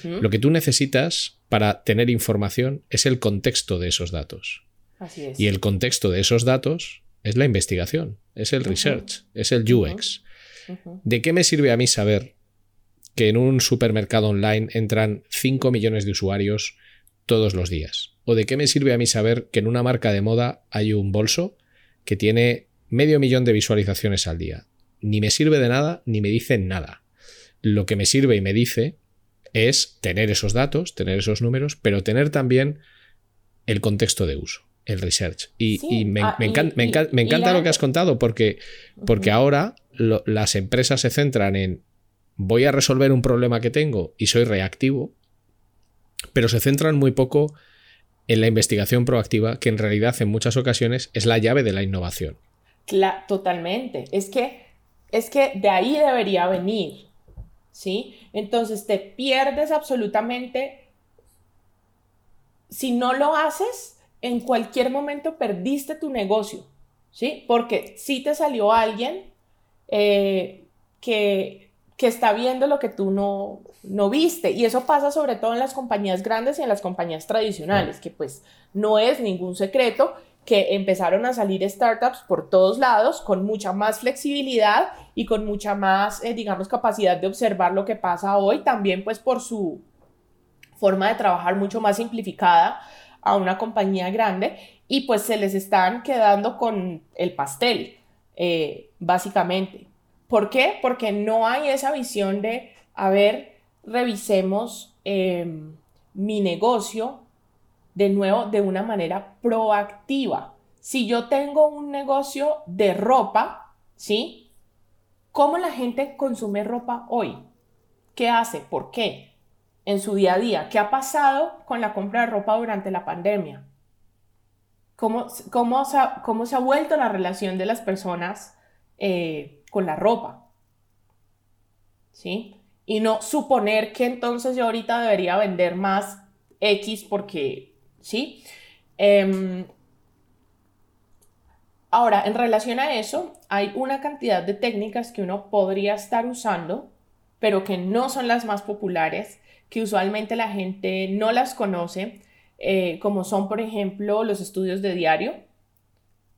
Lo que tú necesitas para tener información es el contexto de esos datos. Y el contexto de esos datos es la investigación, es el research, es el UX. ¿De qué me sirve a mí saber que en un supermercado online entran 5 millones de usuarios todos los días? ¿O de qué me sirve a mí saber que en una marca de moda hay un bolso que tiene medio millón de visualizaciones al día? Ni me sirve de nada, ni me dice nada. Lo que me sirve y me dice es tener esos datos, tener esos números, pero tener también el contexto de uso, el research. Y, me, encanta, lo que has contado porque, porque ahora las empresas se centran en voy a resolver un problema que tengo y soy reactivo, pero se centran muy poco en la investigación proactiva, que en realidad en muchas ocasiones es la llave de la innovación. totalmente. Es que, es que de ahí debería venir, ¿sí? Entonces te pierdes absolutamente. Si no lo haces, en cualquier momento perdiste tu negocio, ¿sí? Porque si te salió alguien eh, que que está viendo lo que tú no, no viste. Y eso pasa sobre todo en las compañías grandes y en las compañías tradicionales, que pues no es ningún secreto que empezaron a salir startups por todos lados con mucha más flexibilidad y con mucha más, eh, digamos, capacidad de observar lo que pasa hoy, también pues por su forma de trabajar mucho más simplificada a una compañía grande y pues se les están quedando con el pastel, eh, básicamente. ¿Por qué? Porque no hay esa visión de, a ver, revisemos em, mi negocio de nuevo de una manera proactiva. Si yo tengo un negocio de ropa, ¿sí? ¿Cómo la gente consume ropa hoy? ¿Qué hace? ¿Por qué? En su día a día. ¿Qué ha pasado con la compra de ropa durante la pandemia? ¿Cómo, cómo, se, ha, cómo se ha vuelto la relación de las personas eh, con la ropa. ¿Sí? Y no suponer que entonces yo ahorita debería vender más X porque, ¿sí? Em, ahora, en relación a eso, hay una cantidad de técnicas que uno podría estar usando, pero que no son las más populares, que usualmente la gente no las conoce, eh, como son, por ejemplo, los estudios de diario,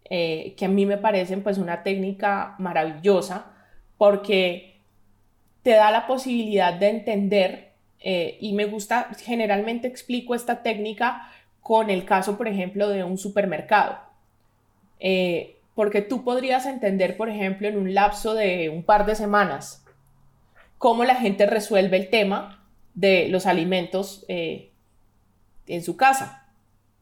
eh, que a mí me parecen pues una técnica maravillosa porque te da la posibilidad de entender eh, y me gusta, generalmente explico esta técnica con el caso, por ejemplo, de un supermercado. Eh, porque tú podrías entender, por ejemplo, en un lapso de un par de semanas, cómo la gente resuelve el tema de los alimentos en su casa,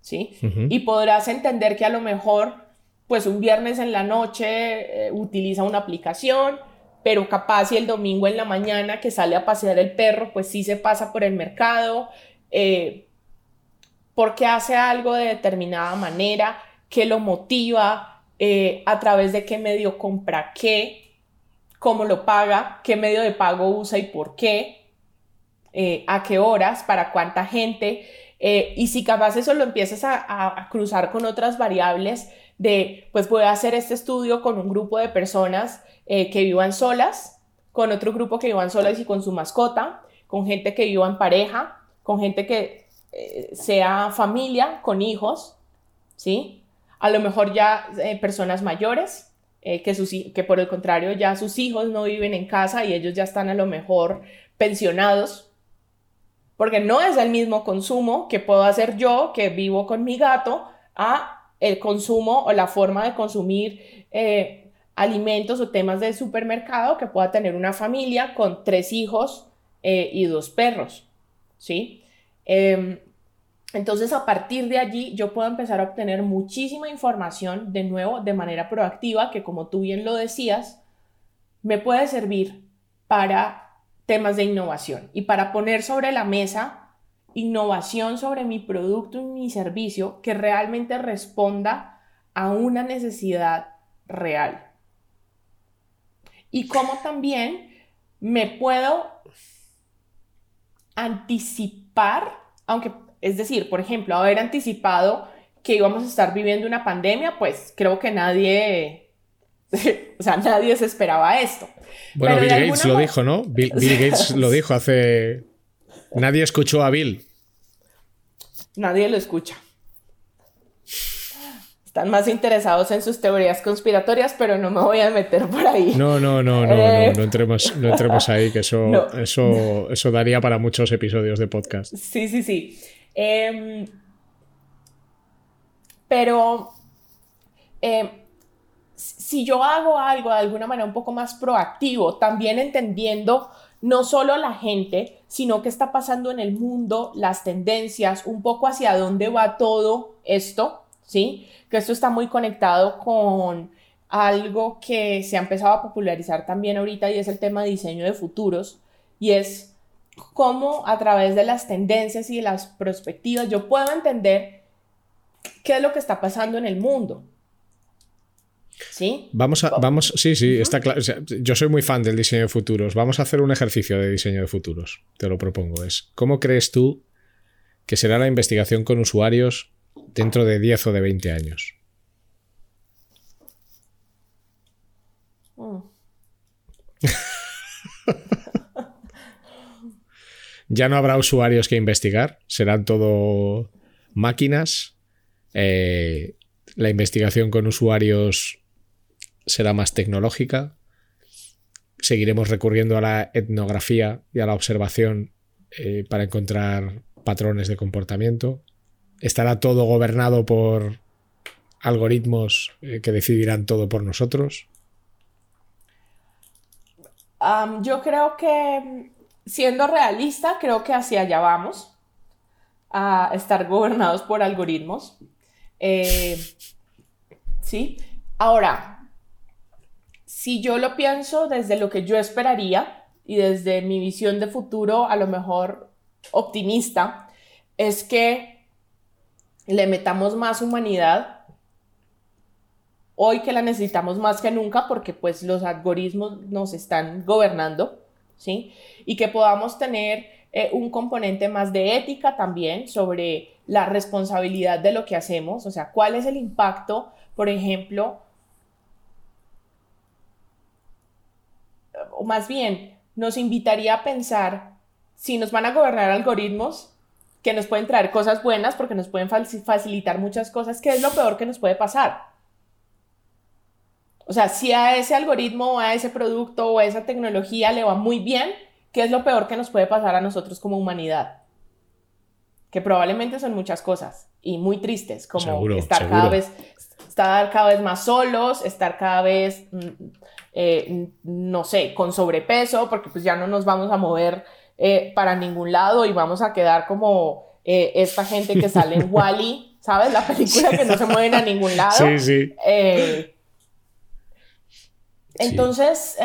¿sí? Y podrás entender que a lo mejor pues un viernes en la noche eh, utiliza una aplicación, pero capaz si el domingo en la mañana que sale a pasear el perro, pues sí se pasa por el mercado, eh, porque hace algo de determinada manera, que lo motiva, eh, a través de qué medio compra qué, cómo lo paga, qué medio de pago usa y por qué, a qué horas, para cuánta gente, y si capaz eso lo empiezas a cruzar con otras variables, de, pues voy a hacer este estudio con un grupo de personas eh, que vivan solas, con otro grupo que vivan solas y con su mascota, con gente que viva en pareja, con gente que eh, sea familia, con hijos, ¿sí? A lo mejor ya eh, personas mayores, que, sus, que por el contrario ya sus hijos no viven en casa y ellos ya están a lo mejor pensionados, porque no es el mismo consumo que puedo hacer yo, que vivo con mi gato, a el consumo o la forma de consumir eh, alimentos o temas del supermercado que pueda tener una familia con tres hijos eh, y dos perros, ¿sí? Em, entonces, a partir de allí, yo puedo empezar a obtener muchísima información, de nuevo, de manera proactiva, que como tú bien lo decías, me puede servir para temas de innovación y para poner sobre la mesa innovación sobre mi producto y mi servicio que realmente responda a una necesidad real. Y cómo también me puedo anticipar, aunque, es decir, por ejemplo, haber anticipado que íbamos a estar viviendo una pandemia, pues creo que nadie, o sea, nadie se esperaba esto. Bueno, Bill Gates lo dijo, ¿no? Bill, Gates lo dijo hace... Nadie escuchó a Bill. Nadie lo escucha. Están más interesados en sus teorías conspiratorias, pero no me voy a meter por ahí. No, no, no, no, no, eh, no, entremos, no entremos ahí, que eso, eso, eso daría para muchos episodios de podcast. Sí, sí, sí. Em, pero em, si yo hago algo de alguna manera un poco más proactivo, también entendiendo no solo la gente, sino qué está pasando en el mundo, las tendencias, un poco hacia dónde va todo esto, ¿sí? Que esto está muy conectado con algo que se ha empezado a popularizar también ahorita y es el tema de diseño de futuros y es cómo a través de las tendencias y de las perspectivas yo puedo entender qué es lo que está pasando en el mundo. ¿Sí? Vamos a, vamos, sí, sí, está claro. yo soy muy fan del diseño de futuros. Vamos a hacer un ejercicio de diseño de futuros. Te lo propongo. Es, ¿cómo crees tú que será la investigación con usuarios dentro de 10 o de 20 años? Mm. ya no habrá usuarios que investigar, serán todo máquinas. Eh, la investigación con usuarios será más tecnológica. Seguiremos recurriendo a la etnografía y a la observación eh, para encontrar patrones de comportamiento. Estará todo gobernado por algoritmos eh, que decidirán todo por nosotros. yo creo que, siendo realista, creo que hacia allá vamos, a estar gobernados por algoritmos. Eh, sí, ahora, si yo lo pienso desde lo que yo esperaría y desde mi visión de futuro, a lo mejor optimista, es que le metamos más humanidad hoy que la necesitamos más que nunca porque pues los algoritmos nos están gobernando, ¿sí? Y que podamos tener eh, un componente más de ética también sobre la responsabilidad de lo que hacemos, o sea, cuál es el impacto, por ejemplo, o más bien nos invitaría a pensar si nos van a gobernar algoritmos que nos pueden traer cosas buenas porque nos pueden facilitar muchas cosas, ¿qué es lo peor que nos puede pasar? O sea, si a ese algoritmo o a ese producto o a esa tecnología le va muy bien, ¿qué es lo peor que nos puede pasar a nosotros como humanidad? Que probablemente son muchas cosas y muy tristes, como estar cada vez estar cada vez más solos, estar cada vez mm, eh, no sé, con sobrepeso, porque pues ya no nos vamos a mover eh, para ningún lado y vamos a quedar como eh, esta gente que sale en Wally, ¿sabes? La película que no se mueven a ningún lado. Sí, sí. Entonces,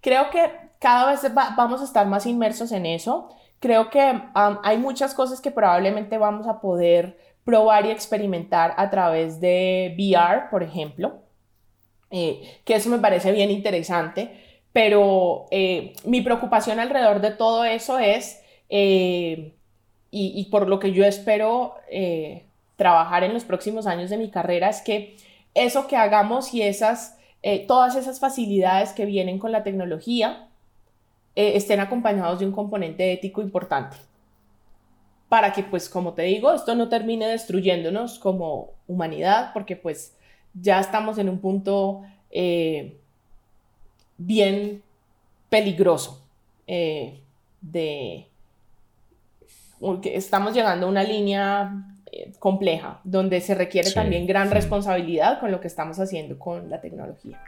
creo que cada vez vamos a estar más inmersos en eso. Creo que hay muchas cosas que probablemente vamos a poder probar y experimentar a través de VR, por ejemplo. Eh, que eso me parece bien interesante, pero eh, mi preocupación alrededor de todo eso es, eh, y, por lo que yo espero trabajar en los próximos años de mi carrera, es que eso que hagamos y esas, todas esas facilidades que vienen con la tecnología estén acompañados de un componente ético importante. Para que, pues, como te digo, esto no termine destruyéndonos como humanidad, porque pues ya estamos en un punto eh, bien peligroso eh, de estamos llegando a una línea eh, compleja donde se requiere también gran responsabilidad con lo que estamos haciendo con la tecnología.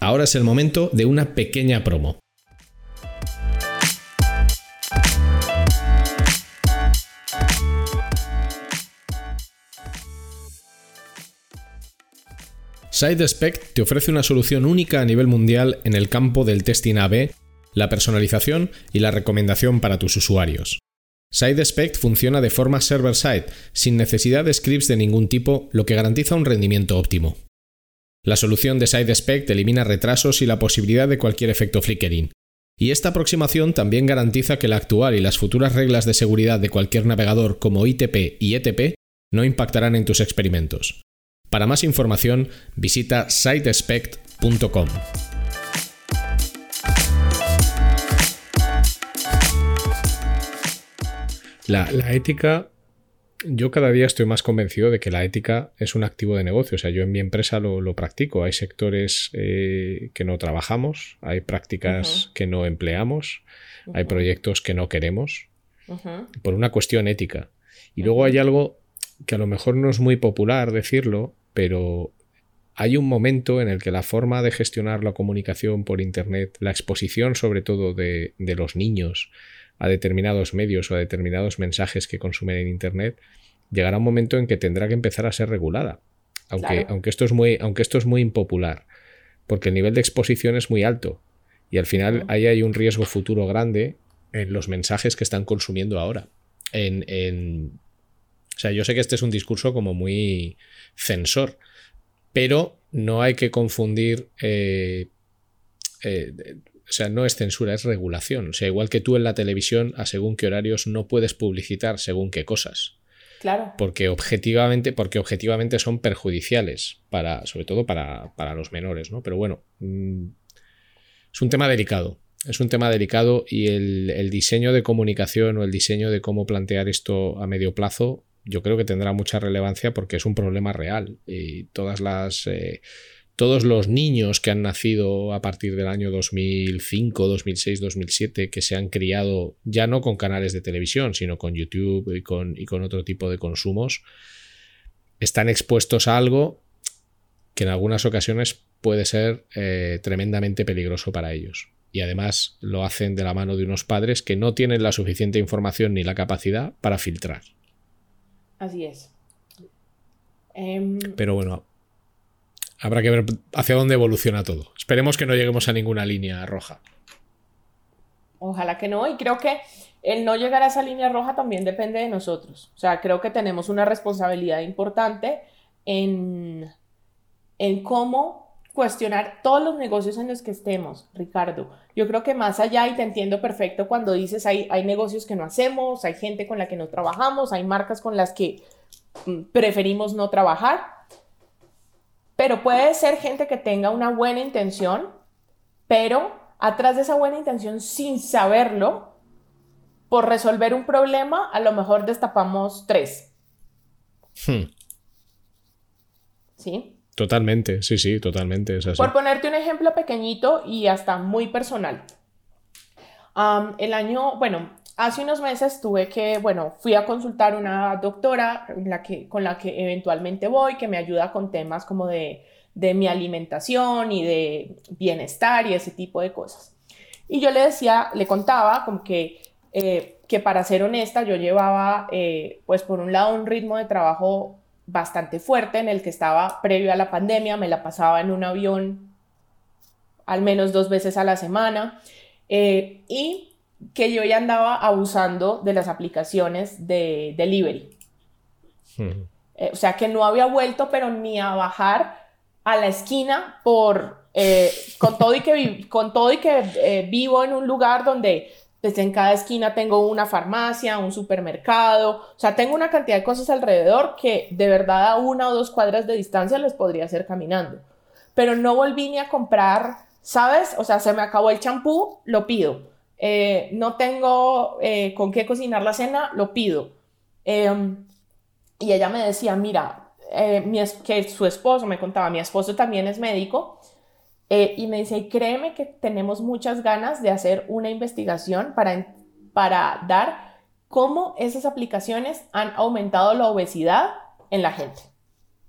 Ahora es el momento de una pequeña promo. SideSpect te ofrece una solución única a nivel mundial en el campo del testing AB, la personalización y la recomendación para tus usuarios. SideSpect funciona de forma server-side, sin necesidad de scripts de ningún tipo, lo que garantiza un rendimiento óptimo. La solución de SideSpect elimina retrasos y la posibilidad de cualquier efecto flickering. Y esta aproximación también garantiza que la actual y las futuras reglas de seguridad de cualquier navegador como ITP y ETP no impactarán en tus experimentos. Para más información, visita sitespect.com. La, ética, yo cada día estoy más convencido de que la ética es un activo de negocio. O sea, yo en mi empresa lo, practico. Hay sectores eh, que no trabajamos, hay prácticas que no empleamos, hay proyectos que no queremos, por una cuestión ética. Y luego hay algo que a lo mejor no es muy popular decirlo, pero hay un momento en el que la forma de gestionar la comunicación por Internet, la exposición sobre todo de, los niños a determinados medios o a determinados mensajes que consumen en Internet, llegará un momento en que tendrá que empezar a ser regulada. Aunque, aunque, esto, es muy, aunque esto es muy impopular, porque el nivel de exposición es muy alto y al final ahí hay un riesgo futuro grande en los mensajes que están consumiendo ahora. En, en, o sea, yo sé que este es un discurso como muy censor, pero no hay que confundir, eh, eh, o sea, no es censura, es regulación. O sea, igual que tú en la televisión, a según qué horarios no puedes publicitar según qué cosas. Claro. Porque objetivamente, porque objetivamente son perjudiciales, para, sobre todo para, los menores, ¿no? Pero bueno, mm, es un tema delicado. Es un tema delicado y el, el diseño de comunicación o el diseño de cómo plantear esto a medio plazo yo creo que tendrá mucha relevancia porque es un problema real y todas las eh, todos los niños que han nacido a partir del año 2005, 2006, 2007 que se han criado ya no con canales de televisión, sino con YouTube y con, otro tipo de consumos, están expuestos a algo que en algunas ocasiones puede ser eh, tremendamente peligroso para ellos. Y además lo hacen de la mano de unos padres que no tienen la suficiente información ni la capacidad para filtrar. Así es. Em, Pero bueno, habrá que ver hacia dónde evoluciona todo. Esperemos que no lleguemos a ninguna línea roja. Ojalá que no, y creo que el no llegar a esa línea roja también depende de nosotros. O sea, creo que tenemos una responsabilidad importante en, en cómo cuestionar todos los negocios en los que estemos, Ricardo. Yo creo que más allá, y te entiendo perfecto cuando dices hay, hay negocios que no hacemos, hay gente con la que no trabajamos, hay marcas con las que mm, preferimos no trabajar, pero puede ser gente que tenga una buena intención, pero atrás de esa buena intención, sin saberlo, por resolver un problema, a lo mejor destapamos tres. Hmm. ¿Sí? Totalmente, sí, sí, totalmente. Por ponerte un ejemplo pequeñito y hasta muy personal. el año, bueno, hace unos meses tuve que, bueno, fui a consultar una doctora la que, con la que eventualmente voy, que me ayuda con temas como de, mi alimentación y de bienestar y ese tipo de cosas. Y yo le decía, le contaba como que, eh, que para ser honesta, yo llevaba, eh, pues por un lado, un ritmo de trabajo bastante fuerte en el que estaba previo a la pandemia, me la pasaba en un avión al menos dos veces a la semana eh, y que yo ya andaba abusando de las aplicaciones de delivery. Eh, o sea que no había vuelto, pero ni a bajar a la esquina por, eh, con todo y que, con todo y que vivo en un lugar donde desde en cada esquina tengo una farmacia, un supermercado, o sea, tengo una cantidad de cosas alrededor que de verdad a una o dos cuadras de distancia les podría hacer caminando. Pero no volví ni a comprar, ¿sabes? O sea, se me acabó el champú, lo pido. Eh, no tengo eh, con qué cocinar la cena, lo pido. Em, y ella me decía, mira, eh, mi que su esposo me contaba, mi esposo también es médico, eh, y me dice, créeme que tenemos muchas ganas de hacer una investigación para, para dar cómo esas aplicaciones han aumentado la obesidad en la gente.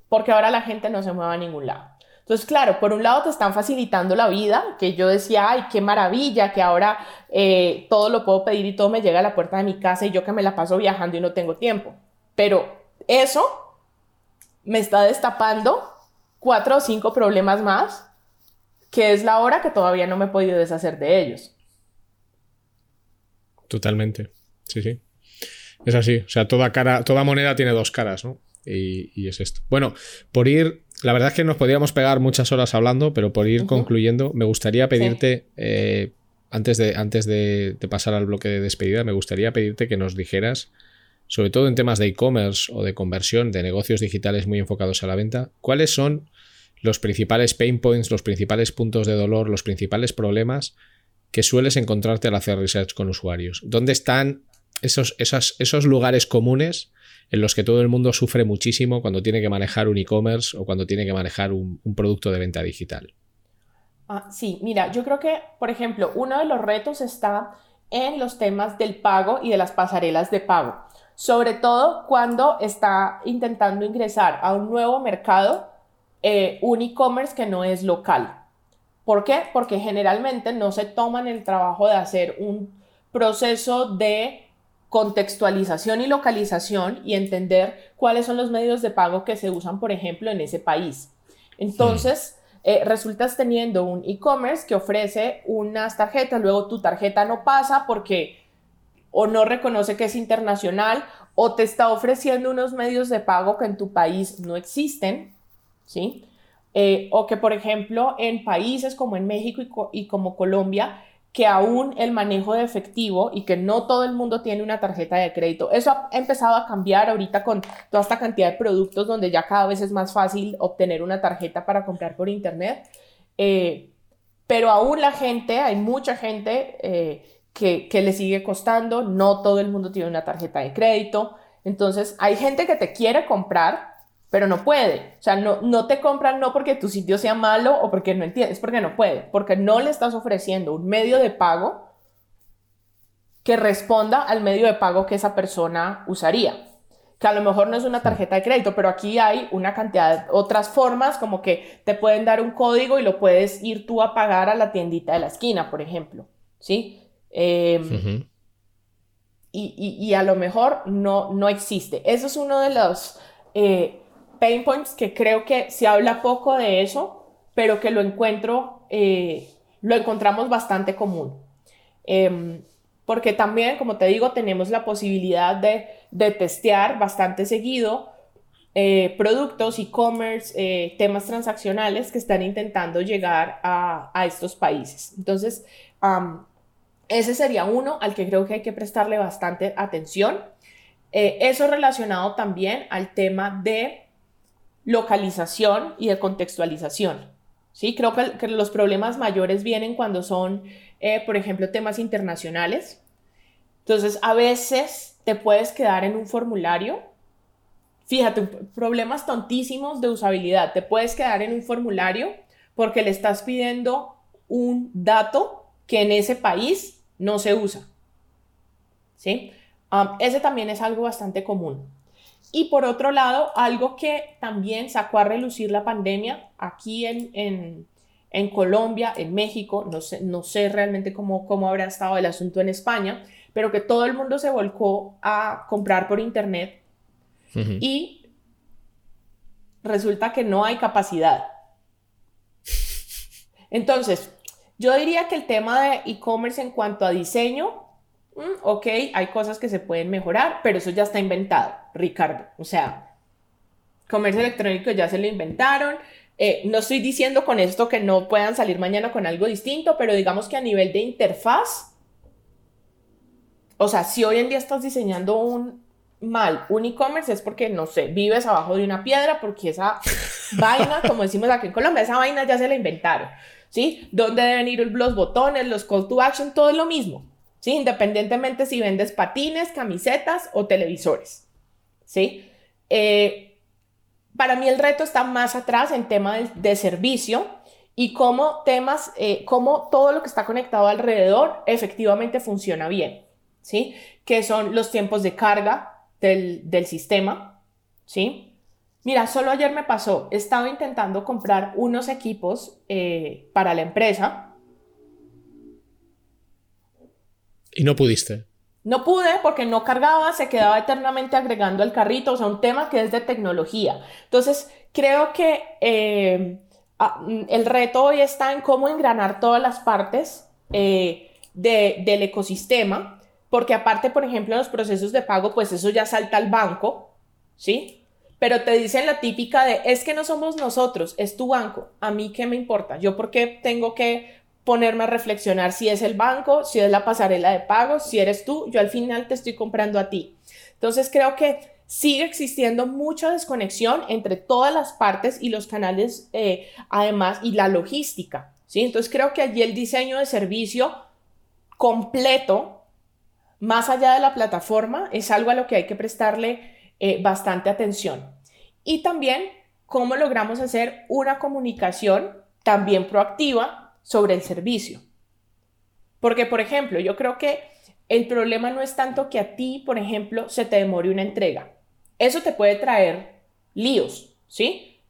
Porque ahora la gente no se mueve a ningún lado. Entonces, claro, por un lado te están facilitando la vida, que yo decía, ay, qué maravilla, que ahora eh, todo lo puedo pedir y todo me llega a la puerta de mi casa y yo que me la paso viajando y no tengo tiempo. Pero eso me está destapando cuatro o cinco problemas más, que es la hora que todavía no me he podido deshacer de ellos. Totalmente. Sí, sí. Es así. O sea, toda cara, toda moneda tiene dos caras, ¿no? Y, es esto. Bueno, por ir. La verdad es que nos podríamos pegar muchas horas hablando, pero por ir concluyendo, me gustaría pedirte. Eh, antes, de, antes de, pasar al bloque de despedida, me gustaría pedirte que nos dijeras, sobre todo en temas de e-commerce o de conversión, de negocios digitales muy enfocados a la venta, cuáles son los principales pain points, los principales puntos de dolor, los principales problemas que sueles encontrarte al hacer research con usuarios. ¿Dónde están esos, esos lugares comunes en los que todo el mundo sufre muchísimo cuando tiene que manejar un e-commerce o cuando tiene que manejar un, producto de venta digital? Ah, sí, mira, yo creo que, por ejemplo, uno de los retos está en los temas del pago y de las pasarelas de pago, sobre todo cuando está intentando ingresar a un nuevo mercado, eh, un e-commerce que no es local. ¿Por qué? Porque generalmente no se toman el trabajo de hacer un proceso de contextualización y localización y entender cuáles son los medios de pago que se usan, por ejemplo, en ese país. Entonces, eh, resultas teniendo un e-commerce que ofrece unas tarjetas, luego tu tarjeta no pasa porque o no reconoce que es internacional o te está ofreciendo unos medios de pago que en tu país no existen, ¿sí? Eh, o que, por ejemplo, en países como en México y como Colombia, que aún el manejo de efectivo y que no todo el mundo tiene una tarjeta de crédito. Eso ha empezado a cambiar ahorita con toda esta cantidad de productos donde ya cada vez es más fácil obtener una tarjeta para comprar por internet. Eh, pero aún la gente, hay mucha gente eh, que, que le sigue costando, no todo el mundo tiene una tarjeta de crédito. Entonces hay gente que te quiere comprar, pero no puede. O sea, no, no te compran no porque tu sitio sea malo o porque no entiendes, porque no puede, porque no le estás ofreciendo un medio de pago que responda al medio de pago que esa persona usaría. Que a lo mejor no es una tarjeta de crédito, pero aquí hay una cantidad de otras formas, como que te pueden dar un código y lo puedes ir tú a pagar a la tiendita de la esquina, por ejemplo. ¿Sí? Em, y, y, a lo mejor no, no existe. Eso es uno de los eh, pain points que creo que se habla poco de eso, pero que lo encuentro, eh, lo encontramos bastante común. Em, porque también, como te digo, tenemos la posibilidad de, de testear bastante seguido eh, productos, e-commerce, eh, temas transaccionales que están intentando llegar a, a estos países. Entonces, ese sería uno al que creo que hay que prestarle bastante atención. eso relacionado también al tema de localización y de contextualización. ¿sí? Creo que, los problemas mayores vienen cuando son, eh, por ejemplo, temas internacionales. Entonces, a veces te puedes quedar en un formulario. Fíjate, problemas tontísimos de usabilidad. Te puedes quedar en un formulario porque le estás pidiendo un dato que en ese país no se usa. ¿Sí? Um, ese también es algo bastante común. Y por otro lado, algo que también sacó a relucir la pandemia aquí en, Colombia, en México, no sé, no sé realmente cómo, cómo habrá estado el asunto en España, pero que todo el mundo se volcó a comprar por internet y resulta que no hay capacidad. Entonces, yo diría que el tema de e-commerce en cuanto a diseño Mm, ok, hay cosas que se pueden mejorar, pero eso ya está inventado, Ricardo. O sea, comercio electrónico ya se lo inventaron. Eh, no estoy diciendo con esto que no puedan salir mañana con algo distinto, pero digamos que a nivel de interfaz, o sea, si hoy en día estás diseñando un mal, un e-commerce es porque, no sé, vives abajo de una piedra, porque esa vaina, como decimos aquí en Colombia, esa vaina ya se la inventaron, ¿sí? ¿Dónde deben ir los botones, los call to action? Todo es lo mismo. Independientemente si vendes patines, camisetas o televisores, ¿sí? Eh, para mí el reto está más atrás en tema de, servicio y cómo temas, eh, cómo todo lo que está conectado alrededor efectivamente funciona bien, ¿sí? Que son los tiempos de carga del, sistema, ¿sí? Mira, solo ayer me pasó, estaba intentando comprar unos equipos eh, para la empresa Y no pudiste. No pude porque no cargaba, se quedaba eternamente agregando al carrito, o sea, un tema que es de tecnología. Entonces, creo que eh, ah, el reto hoy está en cómo engranar todas las partes eh, del ecosistema, porque aparte, por ejemplo, los procesos de pago, pues eso ya salta al banco, ¿sí? Pero te dicen la típica de, es que no somos nosotros, es tu banco, a mí qué me importa, yo por qué tengo que ponerme a reflexionar si es el banco, si es la pasarela de pagos, si eres tú, yo al final te estoy comprando a ti. Entonces creo que sigue existiendo mucha desconexión entre todas las partes y los canales, eh, además, y la logística. ¿sí? Entonces creo que allí el diseño de servicio completo, más allá de la plataforma, es algo a lo que hay que prestarle eh, bastante atención. Y también cómo logramos hacer una comunicación también proactiva sobre el servicio. Porque, por ejemplo, yo creo que el problema no es tanto que a ti, por ejemplo, se te demore una entrega. Eso te puede traer líos, ¿sí?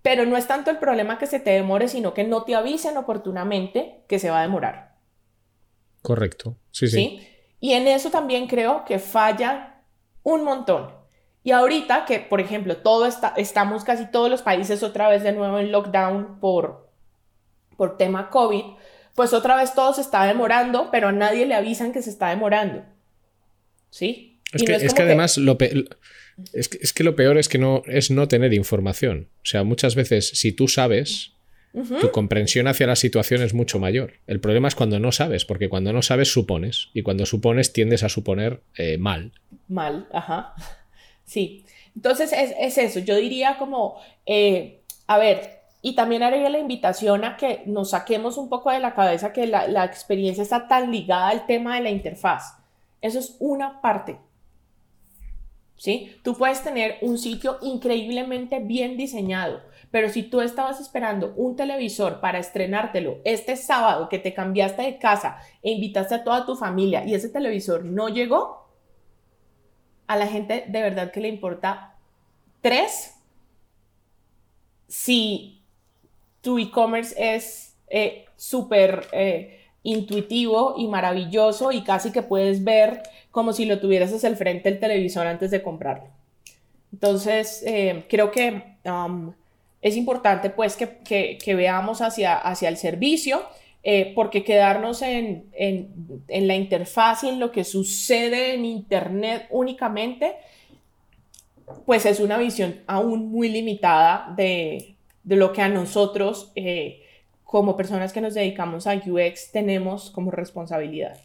Pero no es tanto el problema que se te demore, sino que no te avisen oportunamente que se va a demorar. Correcto, sí, sí. Y en eso también creo que falla un montón. Y ahorita que, por ejemplo, todo está, estamos casi todos los países otra vez de nuevo en lockdown por, por tema COVID, pues otra vez todo se está demorando, pero a nadie le avisan que se está demorando. ¿Sí? Es que, además lo es, que, lo peor es que no es no tener información. O sea, muchas veces si tú sabes, tu comprensión hacia la situación es mucho mayor. El problema es cuando no sabes, porque cuando no sabes supones, y cuando supones tiendes a suponer eh, mal. Mal, ajá. Sí. Entonces es, eso. Yo diría como, eh, a ver, y también haría la invitación a que nos saquemos un poco de la cabeza que la, experiencia está tan ligada al tema de la interfaz. Eso es una parte. ¿Sí? Tú puedes tener un sitio increíblemente bien diseñado, pero si tú estabas esperando un televisor para estrenártelo este sábado que te cambiaste de casa e invitaste a toda tu familia y ese televisor no llegó, a la gente de verdad que le importa tres si tu e-commerce es eh, súper eh, intuitivo y maravilloso y casi que puedes ver como si lo tuvieras hacia el frente del televisor antes de comprarlo. Entonces, eh, creo que um, es importante pues que, veamos hacia, hacia el servicio, porque quedarnos en, en, la interfaz y en lo que sucede en Internet únicamente, pues es una visión aún muy limitada de, de lo que a nosotros, eh, como personas que nos dedicamos a UX, tenemos como responsabilidad.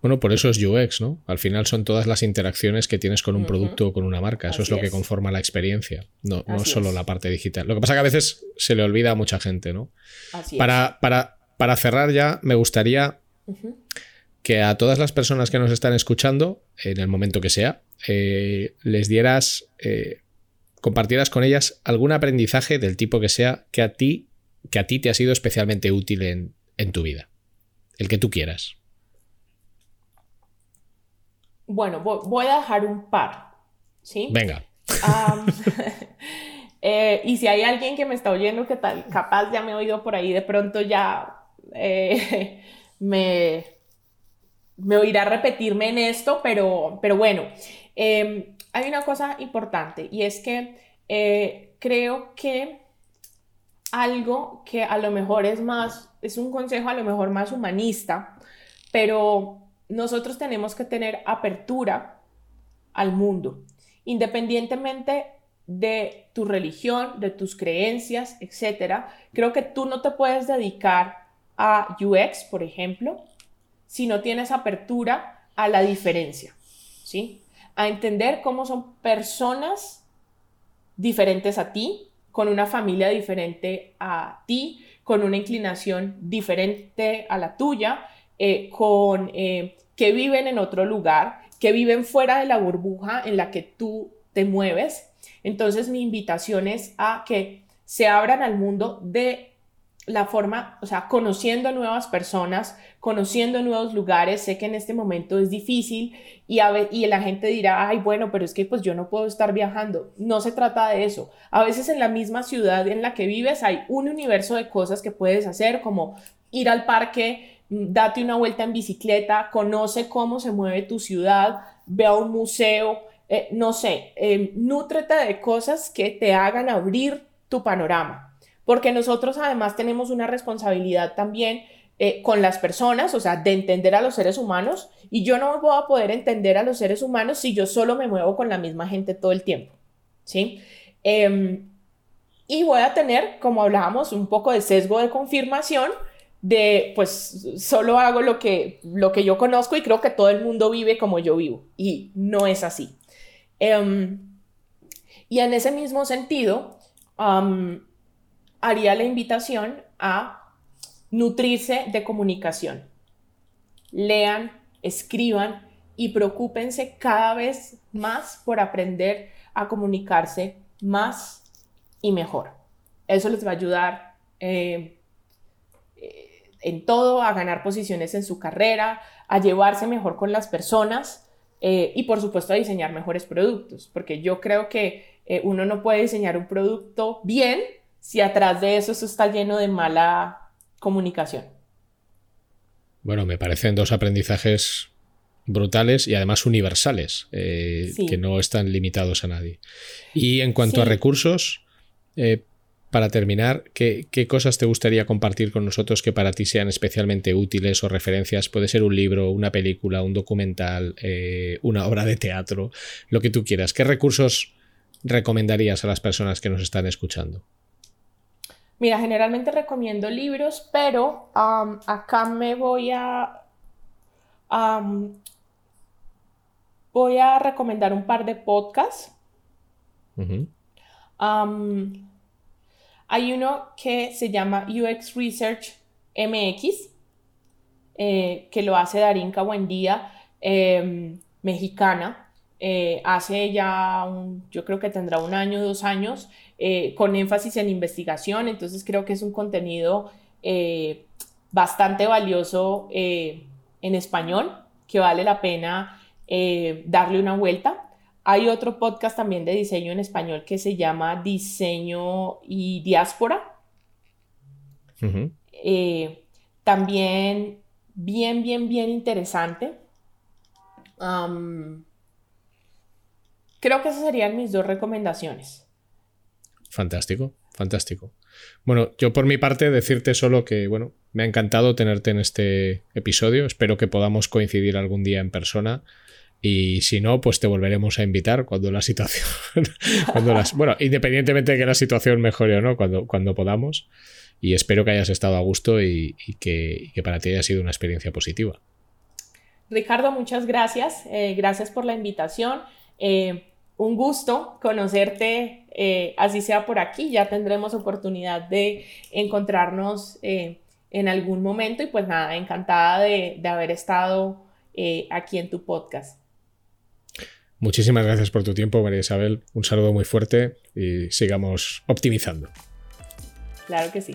Bueno, por eso es UX, ¿no? Al final son todas las interacciones que tienes con un producto o con una marca. Eso es lo que conforma la experiencia, no, no solo la parte digital. Lo que pasa que a veces se le olvida a mucha gente, ¿no? Así para, para, para, cerrar ya, me gustaría que a todas las personas que nos están escuchando, en el momento que sea, eh, les dieras eh, compartieras con ellas algún aprendizaje del tipo que sea que a ti, que a ti te ha sido especialmente útil en, tu vida. El que tú quieras. Bueno, voy a dejar un par. ¿Sí? Venga. Eh, y si hay alguien que me está oyendo que tal, capaz ya me he oído por ahí, de pronto ya eh, me, me oirá repetirme en esto, pero, pero bueno, em, hay una cosa importante y es que eh, creo que algo que a lo mejor es más, es un consejo a lo mejor más humanista, pero nosotros tenemos que tener apertura al mundo, independientemente de tu religión, de tus creencias, etcétera. Creo que tú no te puedes dedicar a UX, por ejemplo, si no tienes apertura a la diferencia, ¿sí? A entender cómo son personas diferentes a ti, con una familia diferente a ti, con una inclinación diferente a la tuya, eh, con eh, que viven en otro lugar, que viven fuera de la burbuja en la que tú te mueves. Entonces mi invitación es a que se abran al mundo de la forma, o sea, conociendo nuevas personas, conociendo nuevos lugares. Sé que en este momento es difícil y, y la gente dirá, ay, bueno, pero es que pues yo no puedo estar viajando. No se trata de eso. A veces en la misma ciudad en la que vives hay un universo de cosas que puedes hacer, como ir al parque date una vuelta en bicicleta, conoce cómo se mueve tu ciudad, ve a un museo, eh, no sé, eh, nútrete de cosas que te hagan abrir tu panorama, porque nosotros además tenemos una responsabilidad también eh, con las personas, o sea, de entender a los seres humanos, y yo no voy a poder entender a los seres humanos si yo solo me muevo con la misma gente todo el tiempo, ¿sí? Em, y voy a tener, como hablábamos, un poco de sesgo de confirmación de, pues, solo hago lo que, lo que yo conozco y creo que todo el mundo vive como yo vivo, y no es así. Em, y en ese mismo sentido, haría la invitación a nutrirse de comunicación. Lean, escriban y preocúpense cada vez más por aprender a comunicarse más y mejor. Eso les va a ayudar eh, eh, en todo, a ganar posiciones en su carrera, a llevarse mejor con las personas eh, y por supuesto a diseñar mejores productos, porque yo creo que uno no puede diseñar un producto bien si atrás de eso, eso está lleno de mala comunicación. Bueno, me parecen dos aprendizajes brutales y además universales, eh, que no están limitados a nadie. Y en cuanto a recursos, para terminar, ¿qué, cosas te gustaría compartir con nosotros que para ti sean especialmente útiles o referencias? Puede ser un libro, una película, un documental, eh, una obra de teatro, lo que tú quieras. ¿Qué recursos recomendarías a las personas que nos están escuchando? Mira, generalmente recomiendo libros, pero acá me voy a... voy a recomendar un par de podcasts. Hay uno que se llama UX Research MX, eh, que lo hace Darinka Buendía, em, mexicana. Eh, hace ya, un, yo creo que tendrá un año, dos años, eh, con énfasis en investigación, entonces creo que es un contenido bastante valioso en español, que vale la pena darle una vuelta. Hay otro podcast también de diseño en español que se llama Diseño y Diáspora. Eh, también bien, bien, bien interesante. creo que esas serían mis dos recomendaciones. Fantástico, fantástico. Bueno, yo por mi parte decirte solo que, bueno, me ha encantado tenerte en este episodio. Espero que podamos coincidir algún día en persona y si no, pues te volveremos a invitar cuando la situación. cuando las, bueno, independientemente de que la situación mejore o no, cuando, cuando podamos. Y espero que hayas estado a gusto y, que, para ti haya sido una experiencia positiva. Ricardo, muchas gracias. Eh, gracias por la invitación. Eh, un gusto conocerte, eh, así sea por aquí. Ya tendremos oportunidad de encontrarnos en algún momento. Y pues nada, encantada de, de haber estado aquí en tu podcast. Muchísimas gracias por tu tiempo, María Isabel. Un saludo muy fuerte y sigamos optimizando. Claro que sí.